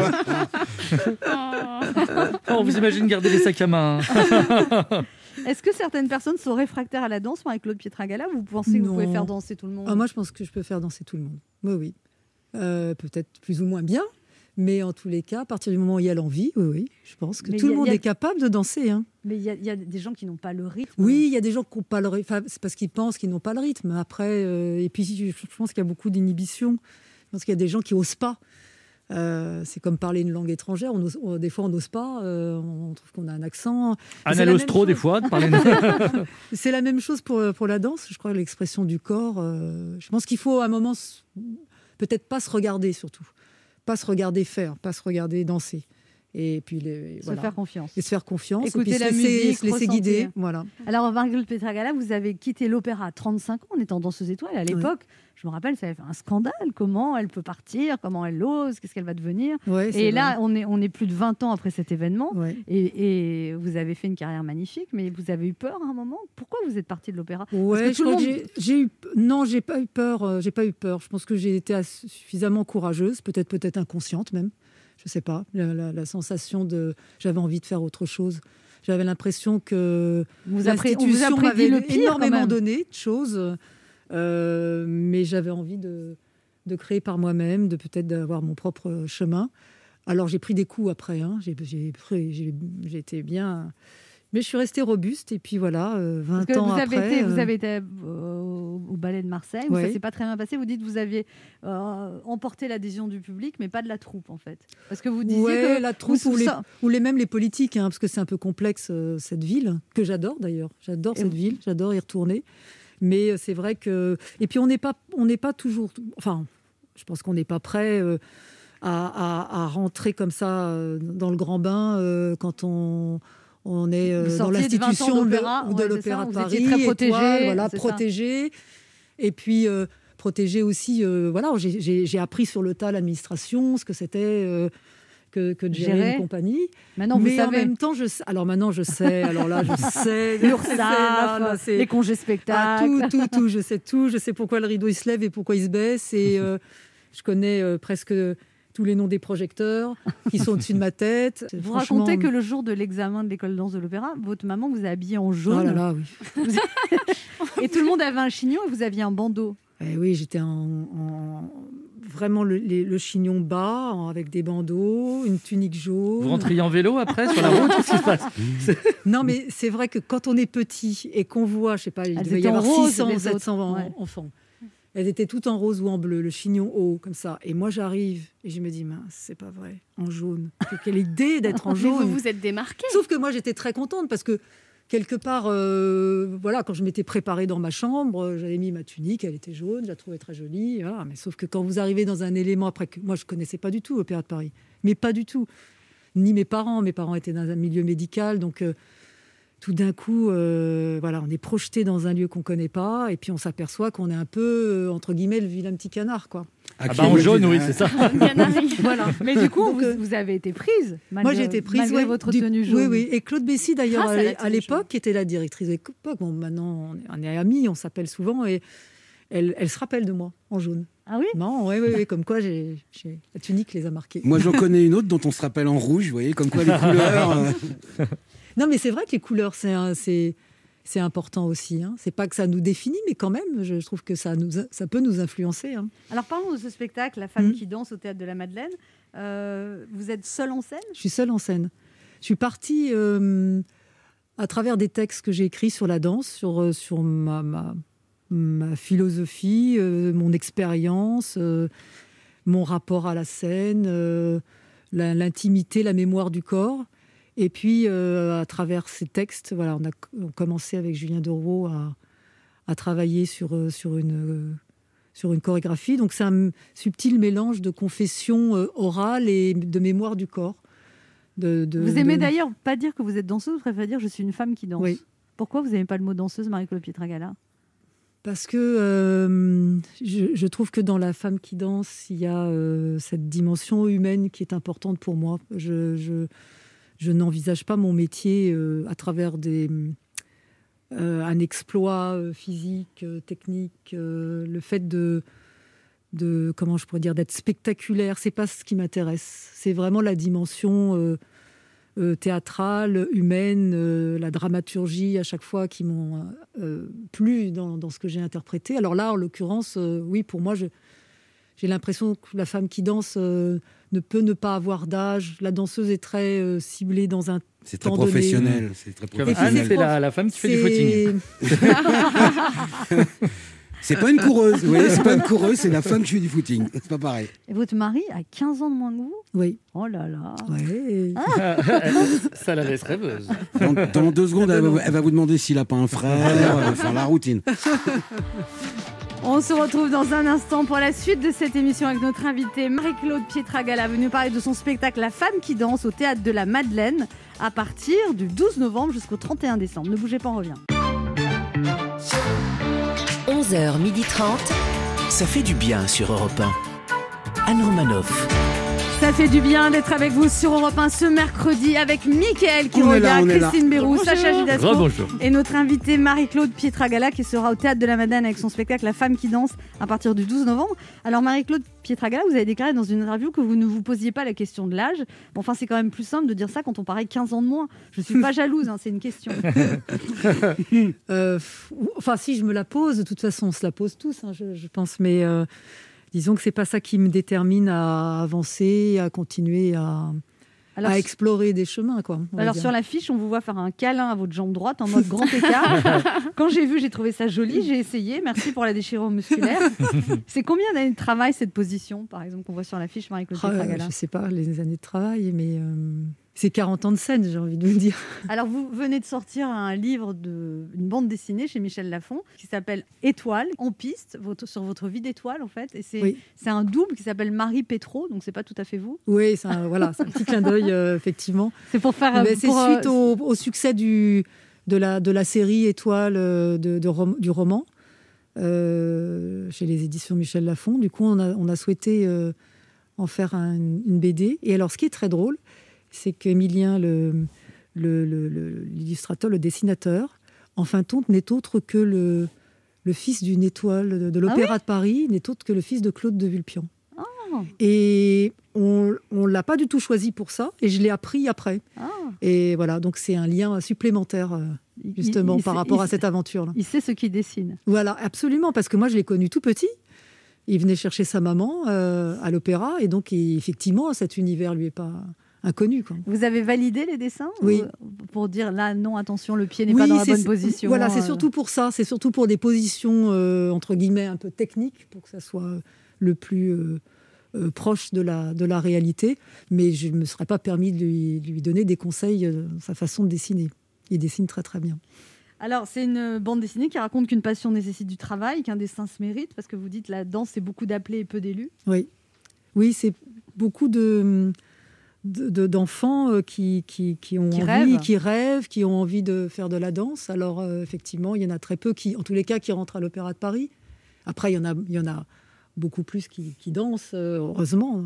Speaker 4: Oh.
Speaker 5: On vous imagine garder les sacs à main.
Speaker 3: Est-ce que certaines personnes sont réfractaires à la danse, Marie-Claude Pietragala Vous pensez que vous pouvez faire danser tout le monde
Speaker 9: Ah, moi, je pense que je peux faire danser tout le monde. Oui, oui. Euh, Peut-être plus ou moins bien, mais en tous les cas, à partir du moment où il y a l'envie, oui, oui, je pense que
Speaker 3: Mais
Speaker 9: tout le monde
Speaker 3: a-
Speaker 9: est capable de danser. hein.
Speaker 3: Mais il y, a- il y a des gens qui n'ont pas le rythme.
Speaker 9: Oui, il y a des gens qui n'ont pas le rythme. Enfin, c'est parce qu'ils pensent qu'ils n'ont pas le rythme. Après, euh, et puis je je pense qu'il y a beaucoup d'inhibition. Je pense qu'il y a des gens qui osent pas. Euh, c'est comme parler une langue étrangère. On ose- on- des fois, on n'ose pas. euh, on trouve qu'on a un accent. Même
Speaker 5: Lostro, des fois, de parler.
Speaker 9: C'est la même chose pour, pour la danse. Je crois l'expression du corps. euh, je pense qu'il faut à un moment peut-être pas se regarder surtout, pas se regarder faire, pas se regarder danser. Et puis les,
Speaker 3: Se
Speaker 9: voilà.
Speaker 3: faire confiance.
Speaker 9: et se faire confiance. et
Speaker 3: Écouter
Speaker 9: puis se
Speaker 3: la
Speaker 9: laisser,
Speaker 3: musique,
Speaker 9: se laisser guider. Voilà.
Speaker 3: Alors, Marie-Claude Pietragala, vous avez quitté l'opéra à 35 ans en étant danseuse étoile. À l'époque, je me rappelle, ça avait fait un scandale. Comment elle peut partir? Comment elle ose? Qu'est-ce qu'elle va devenir?
Speaker 9: Ouais,
Speaker 3: Et
Speaker 9: vrai.
Speaker 3: là, on est, on est plus de 20 ans après cet événement.
Speaker 9: Ouais.
Speaker 3: Et, et vous avez fait une carrière magnifique, mais vous avez eu peur à un moment? Pourquoi vous êtes partie de l'opéra?
Speaker 9: Ouais,
Speaker 3: monde-
Speaker 9: j'ai- eu non, j'ai pas eu peur. euh, j'ai pas eu peur. Je pense que j'ai été suffisamment courageuse, peut-être peut-être inconsciente même. Je sais pas. La, la- la sensation de j'avais envie de faire autre chose. J'avais l'impression que l'institution m'avait énormément donné de choses, euh, mais j'avais envie de, de créer par moi-même, de peut-être d'avoir mon propre chemin. Alors j'ai pris des coups après. hein. J'ai j'ai j'ai- j'ai été bien. Mais je suis restée robuste et puis voilà, euh, 20
Speaker 3: Parce que
Speaker 9: ans
Speaker 3: vous avez
Speaker 9: après.
Speaker 3: été, vous
Speaker 9: euh,
Speaker 3: avez été euh, au, au ballet de Marseille, ça s'est pas très bien passé. Vous dites que vous aviez euh, emporté l'adhésion du public, mais pas de la troupe en fait. Parce que vous disiez
Speaker 9: Ouais,
Speaker 3: que
Speaker 9: la troupe ou les,
Speaker 3: ça-
Speaker 9: ou les même les politiques, hein, parce que c'est un peu complexe cette ville que j'adore d'ailleurs. J'adore
Speaker 3: Et
Speaker 9: cette
Speaker 3: vous-
Speaker 9: ville, j'adore y retourner. Mais euh, c'est vrai que et puis on n'est pas on pas toujours. Enfin, je pense qu'on n'est pas prêt euh, à, à- à rentrer comme ça euh, dans le grand bain euh, quand on On est euh, dans
Speaker 3: sortiez de 20 ans
Speaker 9: l'institution de,
Speaker 3: ouais,
Speaker 9: l'Opéra
Speaker 3: ça,
Speaker 9: de Paris.
Speaker 3: très protégée,
Speaker 9: étoile, voilà,
Speaker 3: ça.
Speaker 9: protégée. Et puis euh, protégée aussi. voilà, j'ai- appris sur le tas l'administration, ce que c'était que, que de gérer
Speaker 3: Gérer.
Speaker 9: une compagnie.
Speaker 3: Maintenant, vous
Speaker 9: Mais en
Speaker 3: savez.
Speaker 9: même temps, je sais. Alors maintenant, je sais. Alors là, je sais.
Speaker 3: L'URSSAF,
Speaker 9: c'est-
Speaker 3: les congés
Speaker 9: ah,
Speaker 3: spectacles.
Speaker 9: tout, tout, tout. Je sais tout. Je sais pourquoi le rideau il se lève et pourquoi il se baisse. Et euh, je connais euh, presque tous les noms des projecteurs qui sont au-dessus de ma tête.
Speaker 3: Vous
Speaker 9: Franchement,
Speaker 3: racontez que le jour de l'examen de l'école de danse de l'opéra, votre maman vous a habillé en jaune.
Speaker 9: Oh là là, oui.
Speaker 3: Et tout le monde avait un chignon et vous aviez un bandeau.
Speaker 9: Eh oui, j'étais en, en- vraiment le, les- le chignon bas, avec des bandeaux, une tunique jaune.
Speaker 5: Vous rentriez en vélo après sur la route Qu'est-ce qui se passe?
Speaker 9: Non, mais c'est vrai que quand on est petit et qu'on voit, je sais pas, il
Speaker 3: Elles
Speaker 9: devait y
Speaker 3: étaient en
Speaker 9: avoir
Speaker 3: rose,
Speaker 9: 600
Speaker 3: les
Speaker 9: ou 700
Speaker 3: autres,
Speaker 9: en-
Speaker 3: ouais.
Speaker 9: enfants. Elles étaient toutes en rose ou en bleu, le chignon haut, comme ça. Et moi, j'arrive et je me dis, mince, c'est pas vrai, en jaune. Que- Quelle idée d'être en
Speaker 4: Mais
Speaker 9: jaune.
Speaker 4: vous vous êtes démarqué.
Speaker 9: Sauf que moi, j'étais très contente parce que quelque part, euh, voilà, quand je m'étais préparée dans ma chambre, euh, j'avais mis ma tunique, elle était jaune, je la trouvais très jolie. Mais sauf que quand vous arrivez dans un élément, après que moi, je connaissais pas du tout l'Opéra de Paris, mais pas du tout. Ni mes parents, mes parents étaient dans un milieu médical, donc euh, tout d'un coup, voilà, on est projeté dans un lieu qu'on connaît pas, et puis on s'aperçoit qu'on est un peu entre guillemets le vilain petit canard, quoi.
Speaker 5: Ah bah en jaune, oui, c'est ça.
Speaker 9: Voilà.
Speaker 3: Mais du coup,
Speaker 9: Donc,
Speaker 3: vous,
Speaker 9: euh,
Speaker 3: vous avez été prise.
Speaker 9: Moi, j'ai été prise.
Speaker 3: malgré
Speaker 9: ouais,
Speaker 3: votre
Speaker 9: du-
Speaker 3: tenue jaune.
Speaker 9: Oui, oui. Et Claude Bessy, d'ailleurs,
Speaker 4: Grâce à
Speaker 9: l'époque, qui était la directrice de l'époque, bon, maintenant, on est, amis, on s'appelle souvent, et elle, elle se rappelle de moi, en jaune.
Speaker 3: Ah oui?
Speaker 9: Non, oui, oui, oui, comme quoi j'ai, la tunique les a marqués.
Speaker 6: Moi, j'en connais une autre dont on se rappelle en rouge, vous voyez, comme quoi les couleurs. euh,
Speaker 9: Non, mais c'est vrai que les couleurs, c'est, c'est important aussi. Hein. C'est pas que ça nous définit, mais quand même, je, trouve que ça, nous, a- ça peut nous influencer. hein.
Speaker 3: Alors parlons de ce spectacle, La femme
Speaker 9: Mhm.
Speaker 3: qui danse au théâtre de la Madeleine. Euh, vous êtes seule en scène?
Speaker 9: Je suis seule en scène. Je suis partie euh, à travers des textes que j'ai écrits sur la danse, sur, euh, sur ma, ma, ma philosophie, euh, mon expérience, mon rapport à la scène, la- l'intimité, la mémoire du corps. Et puis, euh, à travers ces textes, voilà, on a on commencé avec Julien Doroux à, à travailler sur, euh, sur, une, euh, sur une chorégraphie. Donc, c'est un subtil mélange de confession orale et de mémoire du corps. De, de-
Speaker 3: Vous aimez
Speaker 9: de-
Speaker 3: d'ailleurs pas dire que vous êtes danseuse, vous préférez dire je suis une femme qui danse.
Speaker 9: Oui.
Speaker 3: Pourquoi vous n'aimez pas le mot danseuse, Marie-Claude Pietragala?
Speaker 9: Parce que je, je trouve que dans la femme qui danse, il y a cette dimension humaine qui est importante pour moi. Je, je, je n'envisage pas mon métier euh, à travers des, euh, un exploit euh, physique, technique. le fait de, comment je pourrais dire d'être spectaculaire, c'est pas ce qui m'intéresse. C'est vraiment la dimension théâtrale, humaine, la dramaturgie à chaque fois qui m'ont plu dans, ce que j'ai interprété. Alors là, en l'occurrence, oui, pour moi, je- j'ai l'impression que la femme qui danse euh, ne peut ne pas avoir d'âge. La danseuse est très euh, ciblée dans un
Speaker 6: C'est très professionnel. C'est très
Speaker 5: Anne,
Speaker 9: c'est
Speaker 5: la, la femme qui fait du footing.
Speaker 6: C'est pas une coureuse, c'est pas une coureuse, c'est la femme qui fait du footing. C'est pas pareil.
Speaker 3: Et votre mari a 15 ans de moins que vous?
Speaker 9: Oui.
Speaker 3: Oh là là
Speaker 9: Ouais.
Speaker 5: Ça la laisse rêveuse.
Speaker 6: Dans, dans deux secondes, elle va, elle va vous demander s'il a pas un frère, euh, enfin la routine.
Speaker 3: On se retrouve dans un instant pour la suite de cette émission avec notre invitée Marie-Claude Pietragala, venue parler de son spectacle La femme qui danse au théâtre de la Madeleine à partir du 12 novembre jusqu'au 31 décembre. Ne bougez pas, on revient.
Speaker 2: 11h30. Ça fait du bien sur Europe 1. Anne Romanoff.
Speaker 3: Ça fait du bien d'être avec vous sur Europe 1 ce mercredi avec Mickaël qui regarde. Christine Bérou,
Speaker 4: Bonjour.
Speaker 3: Sacha
Speaker 5: Rebonjour.
Speaker 3: et notre invitée Marie-Claude Pietragala qui sera au théâtre de la Madeleine avec son spectacle La femme qui danse à partir du 12 novembre. Alors Marie-Claude Pietragala, vous avez déclaré dans une interview que vous ne vous posiez pas la question de l'âge. Bon, enfin, c'est quand même plus simple de dire ça quand on paraît 15 ans de moins. Je suis pas jalouse, hein, c'est une question.
Speaker 9: Euh, enfin, si je me la pose, de toute façon, on se la pose tous, hein, je, je pense. Mais euh, disons que c'est pas ça qui me détermine à avancer, à continuer à,
Speaker 3: Alors,
Speaker 9: à explorer des chemins, quoi.
Speaker 3: Alors
Speaker 9: dire.
Speaker 3: sur l'affiche, on vous voit faire un câlin à votre jambe droite en mode grand écart. Quand j'ai vu, j'ai trouvé ça joli, j'ai essayé. Merci pour la déchirure musculaire. C'est combien d'années de travail cette position, par exemple, qu'on voit sur l'affiche Marie-Claude
Speaker 9: Ah, euh, je sais pas les années de travail, mais euh, c'est 40 ans de scène, j'ai envie de vous dire.
Speaker 3: Alors, vous venez de sortir un livre, de, une bande dessinée chez Michel Lafon qui s'appelle Étoile, en piste, votre, sur votre vie d'étoile, en fait. Et c'est
Speaker 9: Oui.
Speaker 3: un double qui s'appelle Marie Pétro, donc c'est pas tout à fait vous.
Speaker 9: Oui, c'est un, voilà, c'est un petit clin d'œil, euh, effectivement.
Speaker 3: C'est pour faire.
Speaker 9: Mais c'est
Speaker 3: euh,
Speaker 9: suite au, au succès du, de, la, de la série Étoile euh, de, de rom- du roman euh, chez les éditions Michel Lafon. Du coup, on a, on a souhaité euh, en faire un- une BD. Et alors, ce qui est très drôle, c'est qu'Emilien, le- le- le- le- l'illustrateur, le, dessinateur, en fin de compte, n'est autre que le, fils d'une étoile de, de l'Opéra de Paris, n'est autre que le fils de Claude de Vulpian. Et on ne l'a pas du tout choisi pour ça, et je l'ai appris après.
Speaker 3: Ah.
Speaker 9: Et voilà, donc c'est un lien supplémentaire, euh, justement,
Speaker 3: il
Speaker 9: par
Speaker 3: sait-
Speaker 9: rapport à cette aventure-là.
Speaker 3: Il sait ce qu'il dessine.
Speaker 9: Voilà, absolument, parce que moi, je l'ai connu tout petit. Il venait chercher sa maman euh, à l'opéra, et donc, il- effectivement, cet univers lui est pas inconnu. Quoi.
Speaker 3: Vous avez validé les dessins
Speaker 9: Oui.
Speaker 3: ou- Pour dire là, non, attention, le pied n'est
Speaker 9: Oui,
Speaker 3: pas dans la bonne position.
Speaker 9: Voilà, c'est
Speaker 3: euh,
Speaker 9: surtout pour ça. C'est surtout pour des positions, euh, entre guillemets, un peu techniques, pour que ça soit le plus euh, euh, proche de la, de la réalité. Mais je ne me serais pas permis de lui, donner des conseils dans sa façon de dessiner. Il dessine très très bien.
Speaker 3: Alors, c'est une bande dessinée qui raconte qu'une passion nécessite du travail, qu'un dessin se mérite, parce que vous dites la danse, c'est beaucoup d'appelés et peu d'élus.
Speaker 9: Oui, oui c'est beaucoup de de- de- d'enfants euh, qui, qui, qui ont
Speaker 3: Qui
Speaker 9: envie,
Speaker 3: rêvent.
Speaker 9: qui rêvent, qui ont envie de faire de la danse. Alors euh, effectivement, il y en a très peu qui, en tous les cas, qui rentrent à l'Opéra de Paris. Après, il y en a, il y en a beaucoup plus qui, qui dansent, euh, heureusement,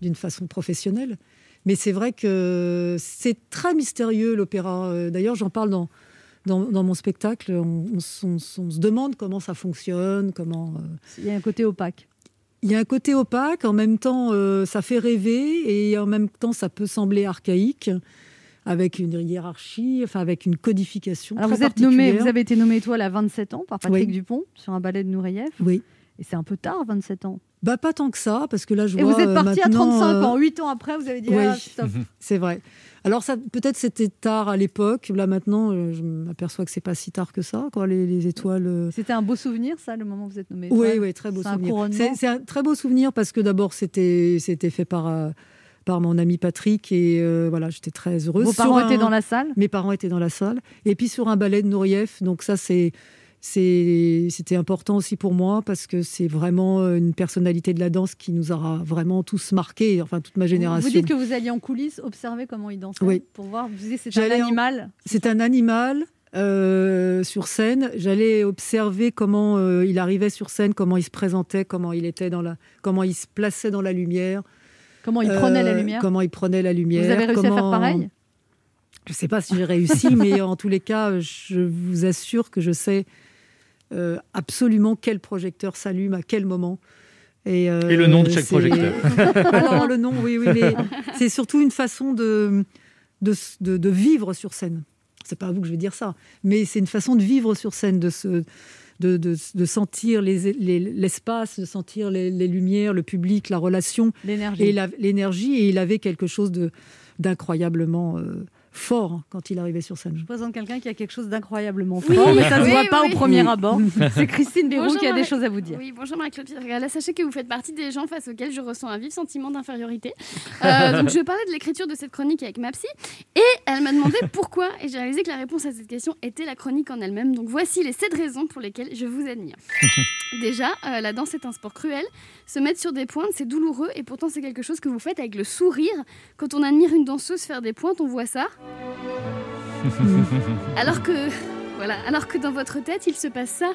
Speaker 9: d'une façon professionnelle. Mais c'est vrai que c'est très mystérieux l'opéra. D'ailleurs, j'en parle dans, dans, dans mon spectacle. On, on se demande comment ça fonctionne, comment.
Speaker 3: Il y a un côté opaque.
Speaker 9: Il y a un côté opaque, en même temps, euh, ça fait rêver, et en même temps, ça peut sembler archaïque, avec une hiérarchie, enfin, avec une codification.
Speaker 3: Alors,
Speaker 9: très
Speaker 3: vous, êtes nommé, vous avez été nommé étoile à 27 ans par Patrick
Speaker 9: Oui.
Speaker 3: Dupont sur un ballet de Nureyev.
Speaker 9: Oui.
Speaker 3: Et c'est un peu tard, 27 ans.
Speaker 9: Bah, pas tant que ça, parce que là, je
Speaker 3: Et
Speaker 9: vois.
Speaker 3: vous êtes
Speaker 9: euh,
Speaker 3: parti à
Speaker 9: maintenant,
Speaker 3: 35
Speaker 9: euh,
Speaker 3: ans. 8 ans après, vous avez dit
Speaker 9: Oui,
Speaker 3: ah, stop.
Speaker 9: c'est vrai. Alors, ça, peut-être c'était tard à l'époque. Là, maintenant, euh, je m'aperçois que c'est pas si tard que ça, quoi, les, les étoiles.
Speaker 3: C'était un beau souvenir, ça, le moment où vous êtes nommé
Speaker 9: Oui, oui, très beau souvenir. C'est un très beau souvenir parce que d'abord, c'était c'était fait par, euh, par mon ami Patrick et euh, voilà, j'étais très heureuse.
Speaker 3: Vos parents
Speaker 9: un-
Speaker 3: étaient dans la salle?
Speaker 9: Mes parents étaient dans la salle. Et puis sur un ballet de Nourieff, donc ça, c'est. C'était important aussi pour moi parce que c'est vraiment une personnalité de la danse qui nous aura vraiment tous marqués, enfin toute ma génération.
Speaker 3: Vous dites que vous alliez en coulisses observer comment il dansait
Speaker 9: Oui.
Speaker 3: pour voir. Vous disiez c'est un
Speaker 9: en-
Speaker 3: animal.
Speaker 9: C'est un animal euh, sur scène. J'allais observer comment euh, il arrivait sur scène, comment il se présentait, comment il était dans la, comment il se plaçait dans la lumière.
Speaker 3: Comment il prenait la
Speaker 9: Euh,
Speaker 3: lumière.
Speaker 9: Comment il prenait la lumière.
Speaker 3: Vous avez réussi à faire pareil?
Speaker 9: Je ne sais pas si j'ai réussi, mais en tous les cas, je vous assure que je sais euh, absolument quel projecteur s'allume à quel moment. Et, euh,
Speaker 5: Et le nom de chaque projecteur.
Speaker 9: Alors le nom, oui, oui, mais c'est surtout une façon de, de, de- de vivre sur scène. C'est pas à vous que je vais dire ça, mais c'est une façon de vivre sur scène, de se, de, de- de sentir les- les- l'espace, de sentir les, les lumières, le public, la relation
Speaker 3: L'énergie.
Speaker 9: et l'énergie. Et il avait quelque chose de d'incroyablement euh, fort quand il arrivait sur scène.
Speaker 3: Je présente quelqu'un qui a quelque chose d'incroyablement
Speaker 4: Oui,
Speaker 3: fort, mais ça ne se
Speaker 4: oui,
Speaker 3: voit pas
Speaker 4: oui.
Speaker 3: au premier abord. C'est Christine Béroux
Speaker 4: Bonjour,
Speaker 3: qui a des choses à vous dire.
Speaker 4: Oui, bonjour Marie-Claude Là, sachez que vous faites partie des gens face auxquels je ressens un vif sentiment d'infériorité. Euh, donc, je parlais de l'écriture de cette chronique avec ma psy et elle m'a demandé pourquoi. Et j'ai réalisé que la réponse à cette question était la chronique en elle-même. Donc, voici les sept raisons pour lesquelles je vous admire. Déjà, euh, la danse est un sport cruel. Se mettre sur des pointes, c'est douloureux et pourtant, c'est quelque chose que vous faites avec le sourire. Quand on admire une danseuse faire des pointes, on voit ça. Alors que, voilà, alors que dans votre tête, il se passe ça.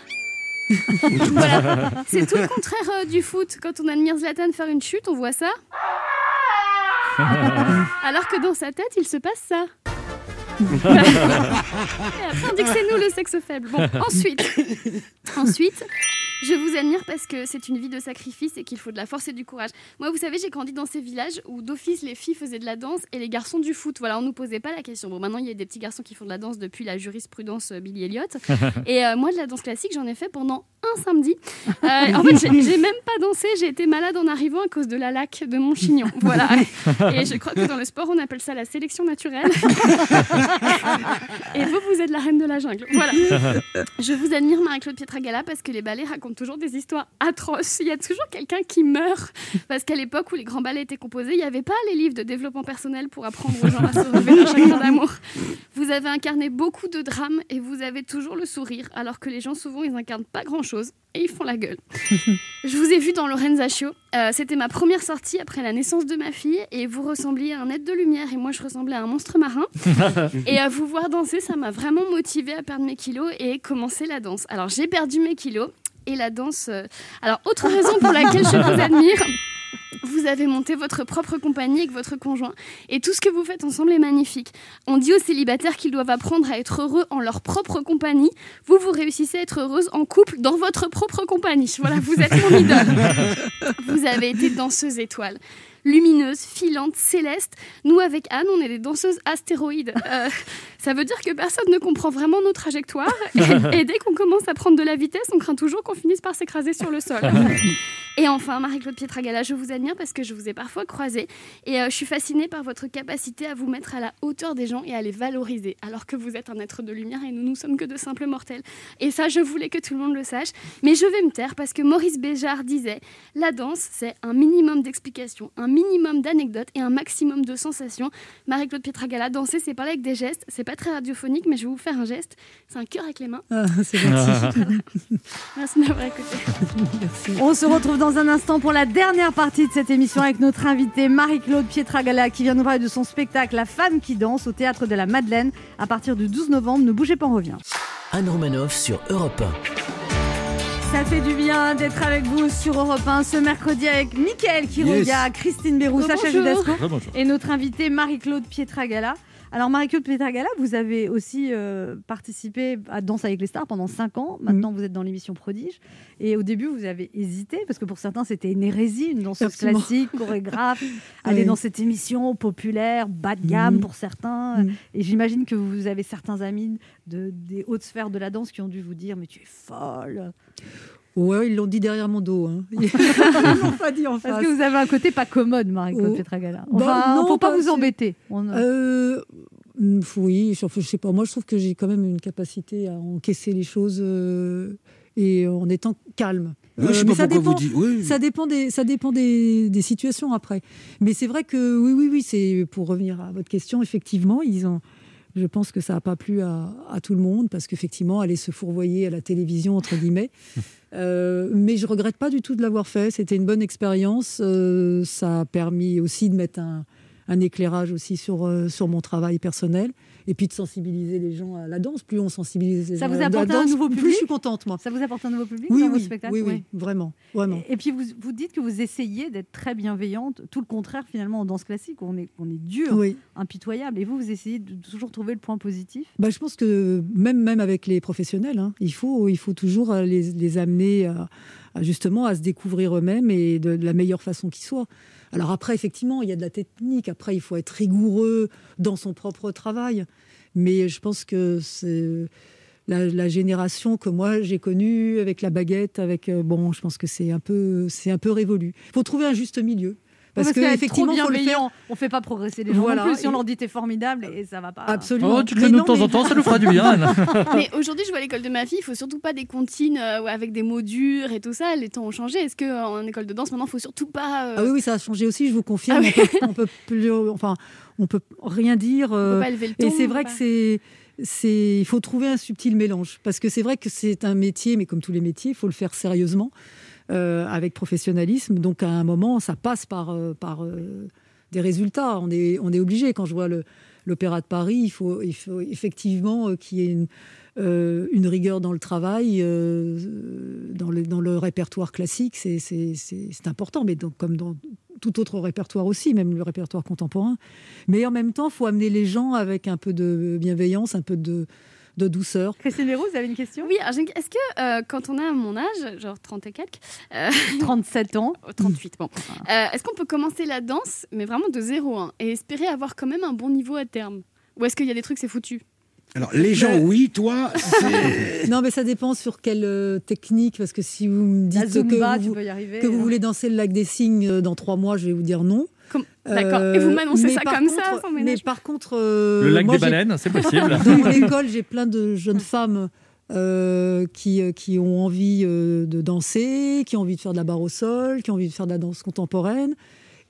Speaker 4: voilà, c'est tout le contraire euh, du foot. Quand on admire Zlatan faire une chute, on voit ça. alors que dans sa tête, il se passe ça. On dit que c'est nous le sexe faible. Bon, ensuite, ensuite, je vous admire parce que c'est une vie de sacrifice et qu'il faut de la force et du courage. Moi, vous savez, j'ai grandi dans ces villages où d'office les filles faisaient de la danse et les garçons du foot. Voilà, on nous posait pas la question. Bon, maintenant, il y a des petits garçons qui font de la danse depuis la jurisprudence euh, Billy Elliot. Et euh, moi, de la danse classique, j'en ai fait pendant un samedi. Euh, en fait, j'ai même pas dansé. J'ai été malade en arrivant à cause de la laque de mon chignon. Voilà. Et je crois que dans le sport, on appelle ça la sélection naturelle. Et vous, vous êtes la reine de la jungle. Voilà. Je vous admire, Marie-Claude Pietragala, parce que les ballets racontent raconte toujours des histoires atroces. Il y a toujours quelqu'un qui meurt. Parce qu'à l'époque où les grands ballets étaient composés, il n'y avait pas les livres de développement personnel pour apprendre aux gens à se relever d'un chagrin d'amour. Vous avez incarné beaucoup de drames et vous avez toujours le sourire, alors que les gens, souvent, ils incarnent pas grand-chose et ils font la gueule. Je vous ai vu dans Lorenzaccio. Euh, C'était ma première sortie après la naissance de ma fille et vous ressembliez à un être de lumière et moi je ressemblais à un monstre marin. et à vous voir danser, ça m'a vraiment motivée à perdre mes kilos et commencer la danse. Alors j'ai perdu mes kilos et la danse. euh, Alors autre raison pour laquelle je vous admire. Vous avez monté votre propre compagnie avec votre conjoint et tout ce que vous faites ensemble est magnifique. On dit aux célibataires qu'ils doivent apprendre à être heureux en leur propre compagnie. Vous, vous réussissez à être heureuse en couple dans votre propre compagnie. Voilà, vous êtes mon idole. Vous avez été danseuse étoile. Lumineuse, filante, céleste. Nous, avec Anne, on est des danseuses astéroïdes. Euh, ça veut dire que personne ne comprend vraiment nos trajectoires. Et, et dès qu'on commence à prendre de la vitesse, on craint toujours qu'on finisse par s'écraser sur le sol. Et enfin, Marie-Claude Pietragala, je vous admire parce que je vous ai parfois croisé et euh, je suis fascinée par votre capacité à vous mettre à la hauteur des gens et à les valoriser, alors que vous êtes un être de lumière et nous, nous sommes que de simples mortels. Et ça, je voulais que tout le monde le sache. Mais je vais me taire parce que Maurice Béjart disait La danse, c'est un minimum d'explications, un minimum d'anecdotes et un maximum de sensations. Marie-Claude Pietragala, danser, c'est parler avec des gestes. C'est pas très radiophonique, mais je vais vous faire un geste. C'est un cœur avec les mains.
Speaker 9: Ah, c'est gentil.
Speaker 4: Merci de m'avoir écouté.
Speaker 3: On se retrouve dans un instant pour la dernière partie de cette émission avec notre invitée Marie-Claude Pietragala qui vient nous parler de son spectacle La femme qui danse au théâtre de la Madeleine à partir du 12 novembre. Ne bougez pas, on revient.
Speaker 2: Anne Romanoff sur Europe
Speaker 3: Ça fait du bien d'être avec vous sur Europe 1 ce mercredi avec Mickaël Quiroga, Christine Bérou, Sacha. Judasco et notre invitée Marie-Claude Pietragala. Alors Marie-Claude Pietragala, vous avez aussi euh, participé à Danse avec les stars pendant 5 ans. Maintenant, vous êtes dans l'émission Prodige. Et au début, vous avez hésité parce que pour certains, c'était une hérésie, une danseuse
Speaker 9: Absolument.
Speaker 3: classique, chorégraphe, aller
Speaker 9: Oui.
Speaker 3: dans cette émission populaire, bas de gamme
Speaker 9: Mhm.
Speaker 3: pour certains.
Speaker 9: Mhm.
Speaker 3: Et j'imagine que vous avez certains amis de, des hautes sphères de la danse qui ont dû vous dire mais tu es folle.
Speaker 9: Ouais, ils l'ont dit derrière mon dos. Hein. Ils l'ont pas dit en face.
Speaker 3: Parce que vous avez un côté pas commode, Marie-Claude
Speaker 9: Oh.
Speaker 3: Pietragala.
Speaker 9: Bah,
Speaker 3: Enfin,
Speaker 9: non,
Speaker 3: faut pas
Speaker 9: pas
Speaker 3: vous embêter. On-
Speaker 9: Euh, oui, je, je sais pas. Moi, je trouve que j'ai quand même une capacité à encaisser les choses euh, et en étant calme.
Speaker 6: Je
Speaker 9: Euh,
Speaker 6: sais
Speaker 9: mais
Speaker 6: pas
Speaker 9: ça
Speaker 6: pourquoi
Speaker 9: dépend,
Speaker 6: vous dites. Oui.
Speaker 9: ça dépend des, ça dépend des, des situations après. Mais c'est vrai que oui, oui, oui. C'est pour revenir à votre question. Effectivement, ils ont. Je pense que ça n'a pas plu à, à tout le monde parce qu'effectivement, aller se fourvoyer à la télévision entre guillemets. Euh, mais je regrette pas du tout de l'avoir fait. C'était une bonne expérience. Euh, ça a permis aussi de mettre un, un éclairage aussi sur, euh, sur mon travail personnel et puis de sensibiliser les gens à la danse. Plus on sensibilise les
Speaker 3: Ça
Speaker 9: gens
Speaker 3: vous
Speaker 9: à la
Speaker 3: un
Speaker 9: danse, plus je suis contente moi.
Speaker 3: Ça vous apporte un nouveau public
Speaker 9: Oui,
Speaker 3: dans vos
Speaker 9: oui,
Speaker 3: spectacles
Speaker 9: oui, oui,
Speaker 3: Ouais.
Speaker 9: vraiment, vraiment.
Speaker 3: Et, et puis vous, vous dites que vous essayez d'être très bienveillante, tout le contraire finalement en danse classique, on est, on est dur,
Speaker 9: Oui.
Speaker 3: impitoyable. Et vous, vous essayez de toujours trouver le point positif.
Speaker 9: Bah, je pense que même, même avec les professionnels, hein, il, faut, il faut toujours euh, les, les amener à, à justement à se découvrir eux-mêmes et de, de la meilleure façon qui soit. Alors après, effectivement, il y a de la technique. Après, il faut être rigoureux dans son propre travail. Mais je pense que c'est la, génération que moi j'ai connue avec la baguette, avec euh, bon, je pense que c'est un peu, c'est un peu révolu. Il faut trouver un juste milieu. Parce, que
Speaker 3: qu'être
Speaker 9: effectivement,
Speaker 3: trop
Speaker 9: faut le faire.
Speaker 3: bienveillant, on fait pas progresser les gens
Speaker 9: Voilà.
Speaker 3: non plus. Si on leur dit t'es formidable et ça va pas.
Speaker 9: Absolument.
Speaker 5: Oh, tu te le de
Speaker 9: non,
Speaker 5: temps
Speaker 9: mais-
Speaker 5: en temps, ça nous fera du bien.
Speaker 4: Mais aujourd'hui, je vois à l'école de ma fille, il faut surtout pas des comptines euh, avec des mots durs et tout ça. Les temps ont changé. Est-ce qu'en école de danse, maintenant, il faut surtout pas. euh,
Speaker 9: Ah oui, oui, ça a changé aussi, je vous confirme.
Speaker 4: Ah
Speaker 9: on, peut, on peut plus, enfin, on peut rien dire.
Speaker 4: on
Speaker 9: euh,
Speaker 4: peut pas élever le ton
Speaker 9: et c'est vrai
Speaker 4: pas-
Speaker 9: que c'est, c'est, il faut trouver un subtil mélange, parce que c'est vrai que c'est un métier, mais comme tous les métiers, il faut le faire sérieusement, euh, avec professionnalisme. Donc à un moment, ça passe par, euh, par euh, des résultats. On est, on est obligé. Quand je vois l'Opéra de Paris, il faut, effectivement qu'il y ait une, rigueur dans le travail, dans, le, dans le répertoire classique, c'est important, mais donc, comme dans tout autre répertoire aussi, même le répertoire contemporain. Mais en même temps, il faut amener les gens avec un peu de bienveillance, un peu de, de douceur.
Speaker 3: Christine Leroux, vous avez une question?
Speaker 4: Oui, est-ce que euh, quand on a mon âge, genre 30 et quelques, euh,
Speaker 3: 37 ans.
Speaker 4: oh, 38, bon, euh, est-ce qu'on peut commencer la danse, mais vraiment de zéro, hein, et espérer avoir quand même un bon niveau à terme? Ou est-ce qu'il y a des trucs, c'est foutu?
Speaker 6: Alors, les gens,
Speaker 9: Mais-
Speaker 6: oui, toi.
Speaker 9: Non, mais ça dépend sur quelle euh, technique, parce que si vous me dites
Speaker 3: Zumba,
Speaker 9: que vous,
Speaker 3: peux y arriver.
Speaker 9: que vous
Speaker 3: hein.
Speaker 9: voulez danser le lac des cygnes euh, dans trois mois, je vais vous dire non.
Speaker 4: Comme- D'accord. Et vous m'annoncez
Speaker 9: mais
Speaker 4: ça
Speaker 9: par
Speaker 4: comme
Speaker 9: contre-
Speaker 4: ça, sans
Speaker 9: Mais par contre, euh,
Speaker 5: Le lac
Speaker 9: moi,
Speaker 5: des baleines, c'est possible.
Speaker 9: Dans mon école, j'ai plein de jeunes femmes euh, qui, euh, qui ont envie euh, de danser, qui ont envie de faire de la barre au sol, qui ont envie de faire de la danse contemporaine.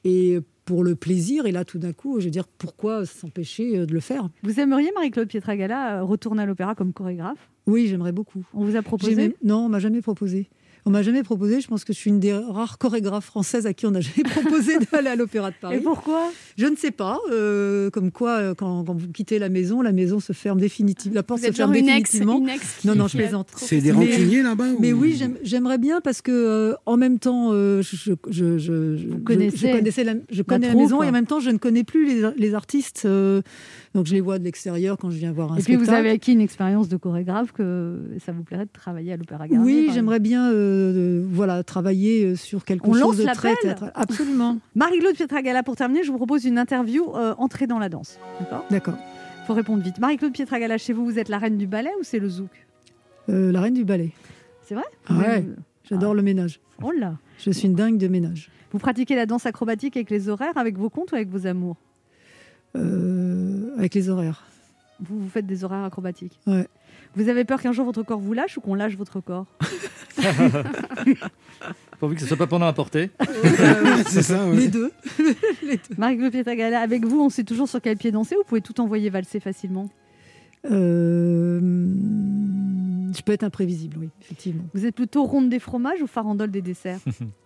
Speaker 9: Et pour le plaisir, et là tout d'un coup, je veux dire, pourquoi s'empêcher euh, de le faire?
Speaker 3: Vous aimeriez, Marie-Claude Pietragala, euh, retourner à l'opéra comme chorégraphe?
Speaker 9: Oui, j'aimerais beaucoup.
Speaker 3: On vous a proposé?
Speaker 9: Non, on m'a jamais proposé. On m'a jamais proposé. Je pense que je suis une des rares chorégraphes françaises à qui on n'a jamais proposé d'aller à l'Opéra de Paris.
Speaker 3: Et pourquoi?
Speaker 9: Je ne sais pas. euh, comme quoi, euh, quand, quand vous quittez la maison, la maison se ferme définitivement. La porte
Speaker 4: Vous
Speaker 9: se
Speaker 4: êtes genre
Speaker 9: ferme
Speaker 4: une ex,
Speaker 9: définitivement.
Speaker 4: une ex
Speaker 9: non, non, je plaisante.
Speaker 6: C'est des rancuniers là-bas
Speaker 9: Mais
Speaker 6: ou-
Speaker 9: oui, j'aime- j'aimerais bien parce que euh, en même temps, euh, je, je, je, je- je-
Speaker 3: connaissez
Speaker 9: je connaissais la, je connais la maison et en même temps, je ne connais plus les, les artistes. euh, donc je les vois de l'extérieur quand je viens voir un
Speaker 3: Et puis
Speaker 9: spectacle.
Speaker 3: vous avez acquis une expérience de chorégraphe que ça vous plairait de travailler à l'Opéra Garnier.
Speaker 9: Oui, j'aimerais bien euh, voilà, travailler euh, sur quelque
Speaker 3: On
Speaker 9: chose de très. Absolument.
Speaker 3: Marie-Claude Pietragala, pour terminer, je vous propose une interview euh, entrée dans la danse. D'accord?
Speaker 9: D'accord.
Speaker 3: faut répondre vite. Marie-Claude Pietragala, chez vous, vous êtes la reine du ballet ou c'est le zouk?
Speaker 9: Euh, la reine du ballet.
Speaker 3: C'est vrai?
Speaker 9: Ah ouais, j'adore le ménage.
Speaker 3: Oh là
Speaker 9: Je suis une dingue de ménage.
Speaker 3: Vous pratiquez la danse acrobatique avec les horaires, avec vos comptes ou avec vos amours?
Speaker 9: Avec les horaires.
Speaker 3: vous, vous faites des horaires acrobatiques?
Speaker 9: Ouais.
Speaker 3: Vous avez peur qu'un jour votre corps vous lâche ou qu'on lâche votre corps?
Speaker 5: Pourvu que ce soit pas pendant un porté.
Speaker 6: C'est ça, ouais.
Speaker 9: Les deux.
Speaker 3: Marie-Claude Pietragala, avec vous, on sait toujours sur quel pied danser ou vous pouvez tout envoyer valser facilement
Speaker 9: Euh, je peux être imprévisible, oui, effectivement.
Speaker 3: Vous êtes plutôt ronde des fromages ou farandole des desserts?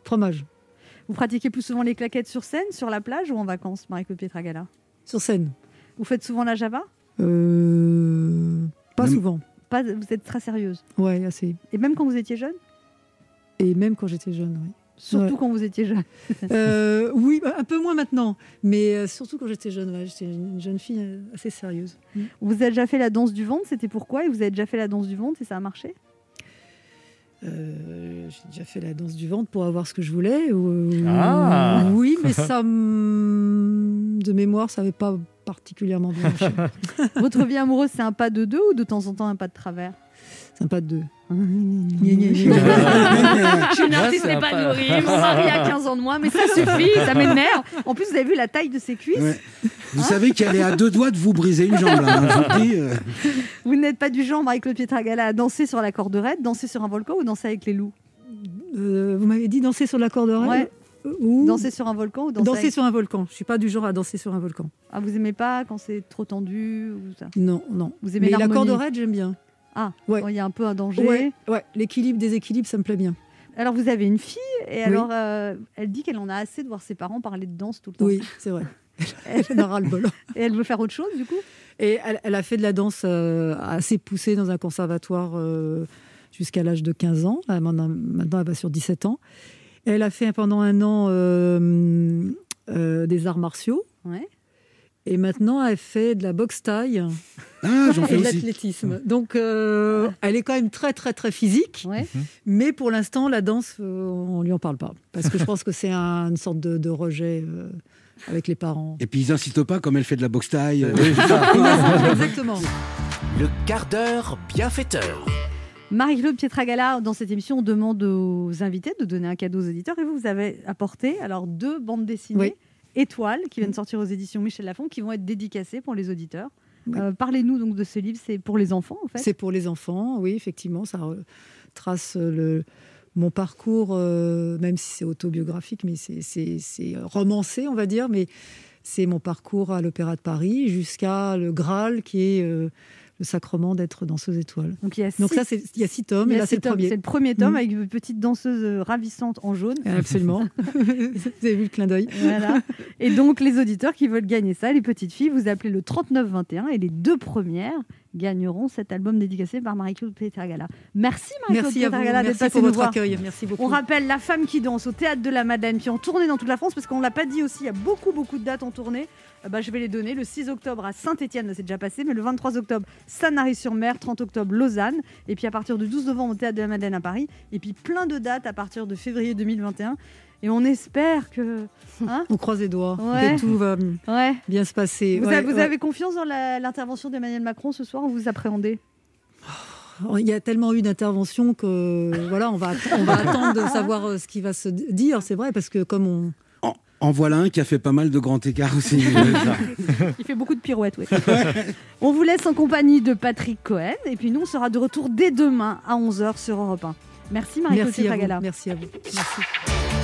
Speaker 9: Fromage.
Speaker 3: Vous pratiquez plus souvent les claquettes sur scène, sur la plage ou en vacances, Marie-Claude Pietragala
Speaker 9: Sur scène.
Speaker 3: Vous faites souvent la java?
Speaker 9: Euh, pas
Speaker 6: Même-
Speaker 9: souvent.
Speaker 3: Pas, Vous êtes très sérieuse.
Speaker 9: Ouais, assez.
Speaker 3: Et même quand vous étiez jeune?
Speaker 9: Et même quand j'étais jeune, oui.
Speaker 3: Surtout
Speaker 9: Ouais.
Speaker 3: quand vous étiez jeune.
Speaker 9: Euh, oui, bah, un peu moins maintenant. Mais euh, surtout quand j'étais jeune, ouais, j'étais une jeune fille euh, assez sérieuse.
Speaker 3: Vous avez déjà fait la danse du ventre, c'était pourquoi? Et vous avez déjà fait la danse du ventre et ça a marché?
Speaker 9: Euh, j'ai déjà fait la danse du ventre pour avoir ce que je voulais. ou-
Speaker 5: Ah.
Speaker 9: Oui, mais ça, hum, de mémoire, ça n'avait pas particulièrement bien.
Speaker 3: Votre vie amoureuse, c'est un pas de deux ou de temps en temps un pas de travers?
Speaker 9: C'est un pas de deux.
Speaker 3: Je suis une artiste épanouie,
Speaker 5: pas-
Speaker 3: mon mari a 15 ans de moins, mais ça suffit, ça m'énerve. En plus, vous avez vu la taille de ses cuisses
Speaker 6: Ouais. Vous savez qu'elle est à deux doigts de vous briser une jambe, là. hein, je vous euh.
Speaker 3: Vous n'êtes pas du genre, Marie-Claude Pietragala, à danser sur la corde raide, danser sur un volcan ou danser avec les loups?
Speaker 9: Euh, vous m'avez dit danser sur la corde raide?
Speaker 3: Ouais.
Speaker 9: Ou
Speaker 3: Danser sur un volcan ou danser,
Speaker 9: danser
Speaker 3: avec-
Speaker 9: sur un volcan. Je suis pas du genre à danser sur un volcan.
Speaker 3: Ah, vous aimez pas quand c'est trop tendu ou ça?
Speaker 9: Non, non.
Speaker 3: Vous aimez
Speaker 9: Mais la corde raide, j'aime bien.
Speaker 3: Ah,
Speaker 9: Ouais.
Speaker 3: quand il y a un peu un danger.
Speaker 9: Ouais, ouais. L'équilibre, déséquilibre, ça me plaît bien.
Speaker 3: Alors, vous avez une fille, et alors, euh, elle dit qu'elle en a assez de voir ses parents parler de danse tout le temps.
Speaker 9: Oui, c'est vrai. Elle en aura le bol.
Speaker 3: Et elle veut faire autre chose, du coup?
Speaker 9: Et elle, elle a fait de la danse euh, assez poussée dans un conservatoire euh, jusqu'à l'âge de 15 ans. Elle maintenant, maintenant, elle va sur 17 ans. Elle a fait pendant un an euh, euh, des arts martiaux.
Speaker 3: Ouais.
Speaker 9: Et maintenant, elle fait de la boxe taille
Speaker 6: Ah,
Speaker 9: et de l'athlétisme. Donc, euh, elle est quand même très, très, très physique.
Speaker 3: Ouais.
Speaker 9: Mais pour l'instant, la danse, euh, on lui en parle pas. Parce que je pense que c'est un- une sorte de, de rejet euh, avec les parents.
Speaker 6: Et puis ils n'insistent pas comme elle fait de la boxe taille. euh.
Speaker 9: Exactement.
Speaker 2: Le quart d'heure bienfaiteur.
Speaker 3: Marie-Claude Pietragala, dans cette émission, on demande aux invités de donner un cadeau aux éditeurs. Et vous, vous avez apporté alors deux bandes dessinées,
Speaker 9: Oui.
Speaker 3: Étoiles, qui viennent sortir aux éditions Michel Lafon, qui vont être dédicacées pour les auditeurs.
Speaker 9: Oui.
Speaker 3: Euh, Parlez-nous donc de ce livre, c'est pour les enfants en fait?
Speaker 9: C'est pour les enfants, oui, effectivement. Ça retrace le, mon parcours, euh, même si c'est autobiographique, mais c'est- romancé, on va dire. Mais c'est mon parcours à l'Opéra de Paris jusqu'à le Graal, qui est euh, le sacrement d'être danseuse étoile.
Speaker 3: Donc il y a
Speaker 9: Donc
Speaker 3: six-
Speaker 9: ça, c'est- il y a six tomes, et là, c'est le
Speaker 3: tomes.
Speaker 9: premier.
Speaker 3: C'est le premier tome
Speaker 9: Mhm.
Speaker 3: avec une petite danseuse euh, ravissante en jaune.
Speaker 9: Absolument. Vous avez vu le clin d'œil
Speaker 3: Voilà. Et donc, les auditeurs qui veulent gagner ça, les petites filles, vous appelez le 3921 et les deux premières gagneront cet album dédicacé par Marie-Claude Pietragala. Merci Marie-Claude Pietragala d'être passée
Speaker 9: pour votre accueil. Merci beaucoup.
Speaker 3: On rappelle La Femme qui danse au Théâtre de la Madeleine, puis en tournée dans toute la France, parce qu'on ne l'a pas dit aussi, il y a beaucoup, beaucoup de dates en tournée. Euh, bah, je vais les donner. Le 6 octobre à Saint-Etienne, c'est déjà passé, mais le 23 octobre, Sanary-sur-Mer, 30 octobre, Lausanne, et puis à partir du 12 novembre au Théâtre de la Madeleine à Paris, et puis plein de dates à partir de février 2021. Et on espère que. Hein
Speaker 9: On croise les doigts,
Speaker 3: Ouais.
Speaker 9: que tout va
Speaker 3: ouais.
Speaker 9: bien se passer.
Speaker 3: Vous,
Speaker 9: Ouais,
Speaker 3: avez, vous
Speaker 9: ouais.
Speaker 3: avez confiance dans l'intervention d'Emmanuel Macron ce soir ou vous appréhendez?
Speaker 9: Il y a tellement eu d'interventions que voilà, on va, on va attendre de savoir euh, ce qui va se dire. C'est vrai parce que comme on,
Speaker 6: En voilà un qui a fait pas mal de grands écarts aussi.
Speaker 3: Il fait beaucoup de pirouettes, oui. on vous laisse en compagnie de Patrick Cohen. Et puis nous, on sera de retour dès demain à 11h sur Europe 1. Merci Marie-Claude
Speaker 9: Merci à vous. Merci à vous. Merci.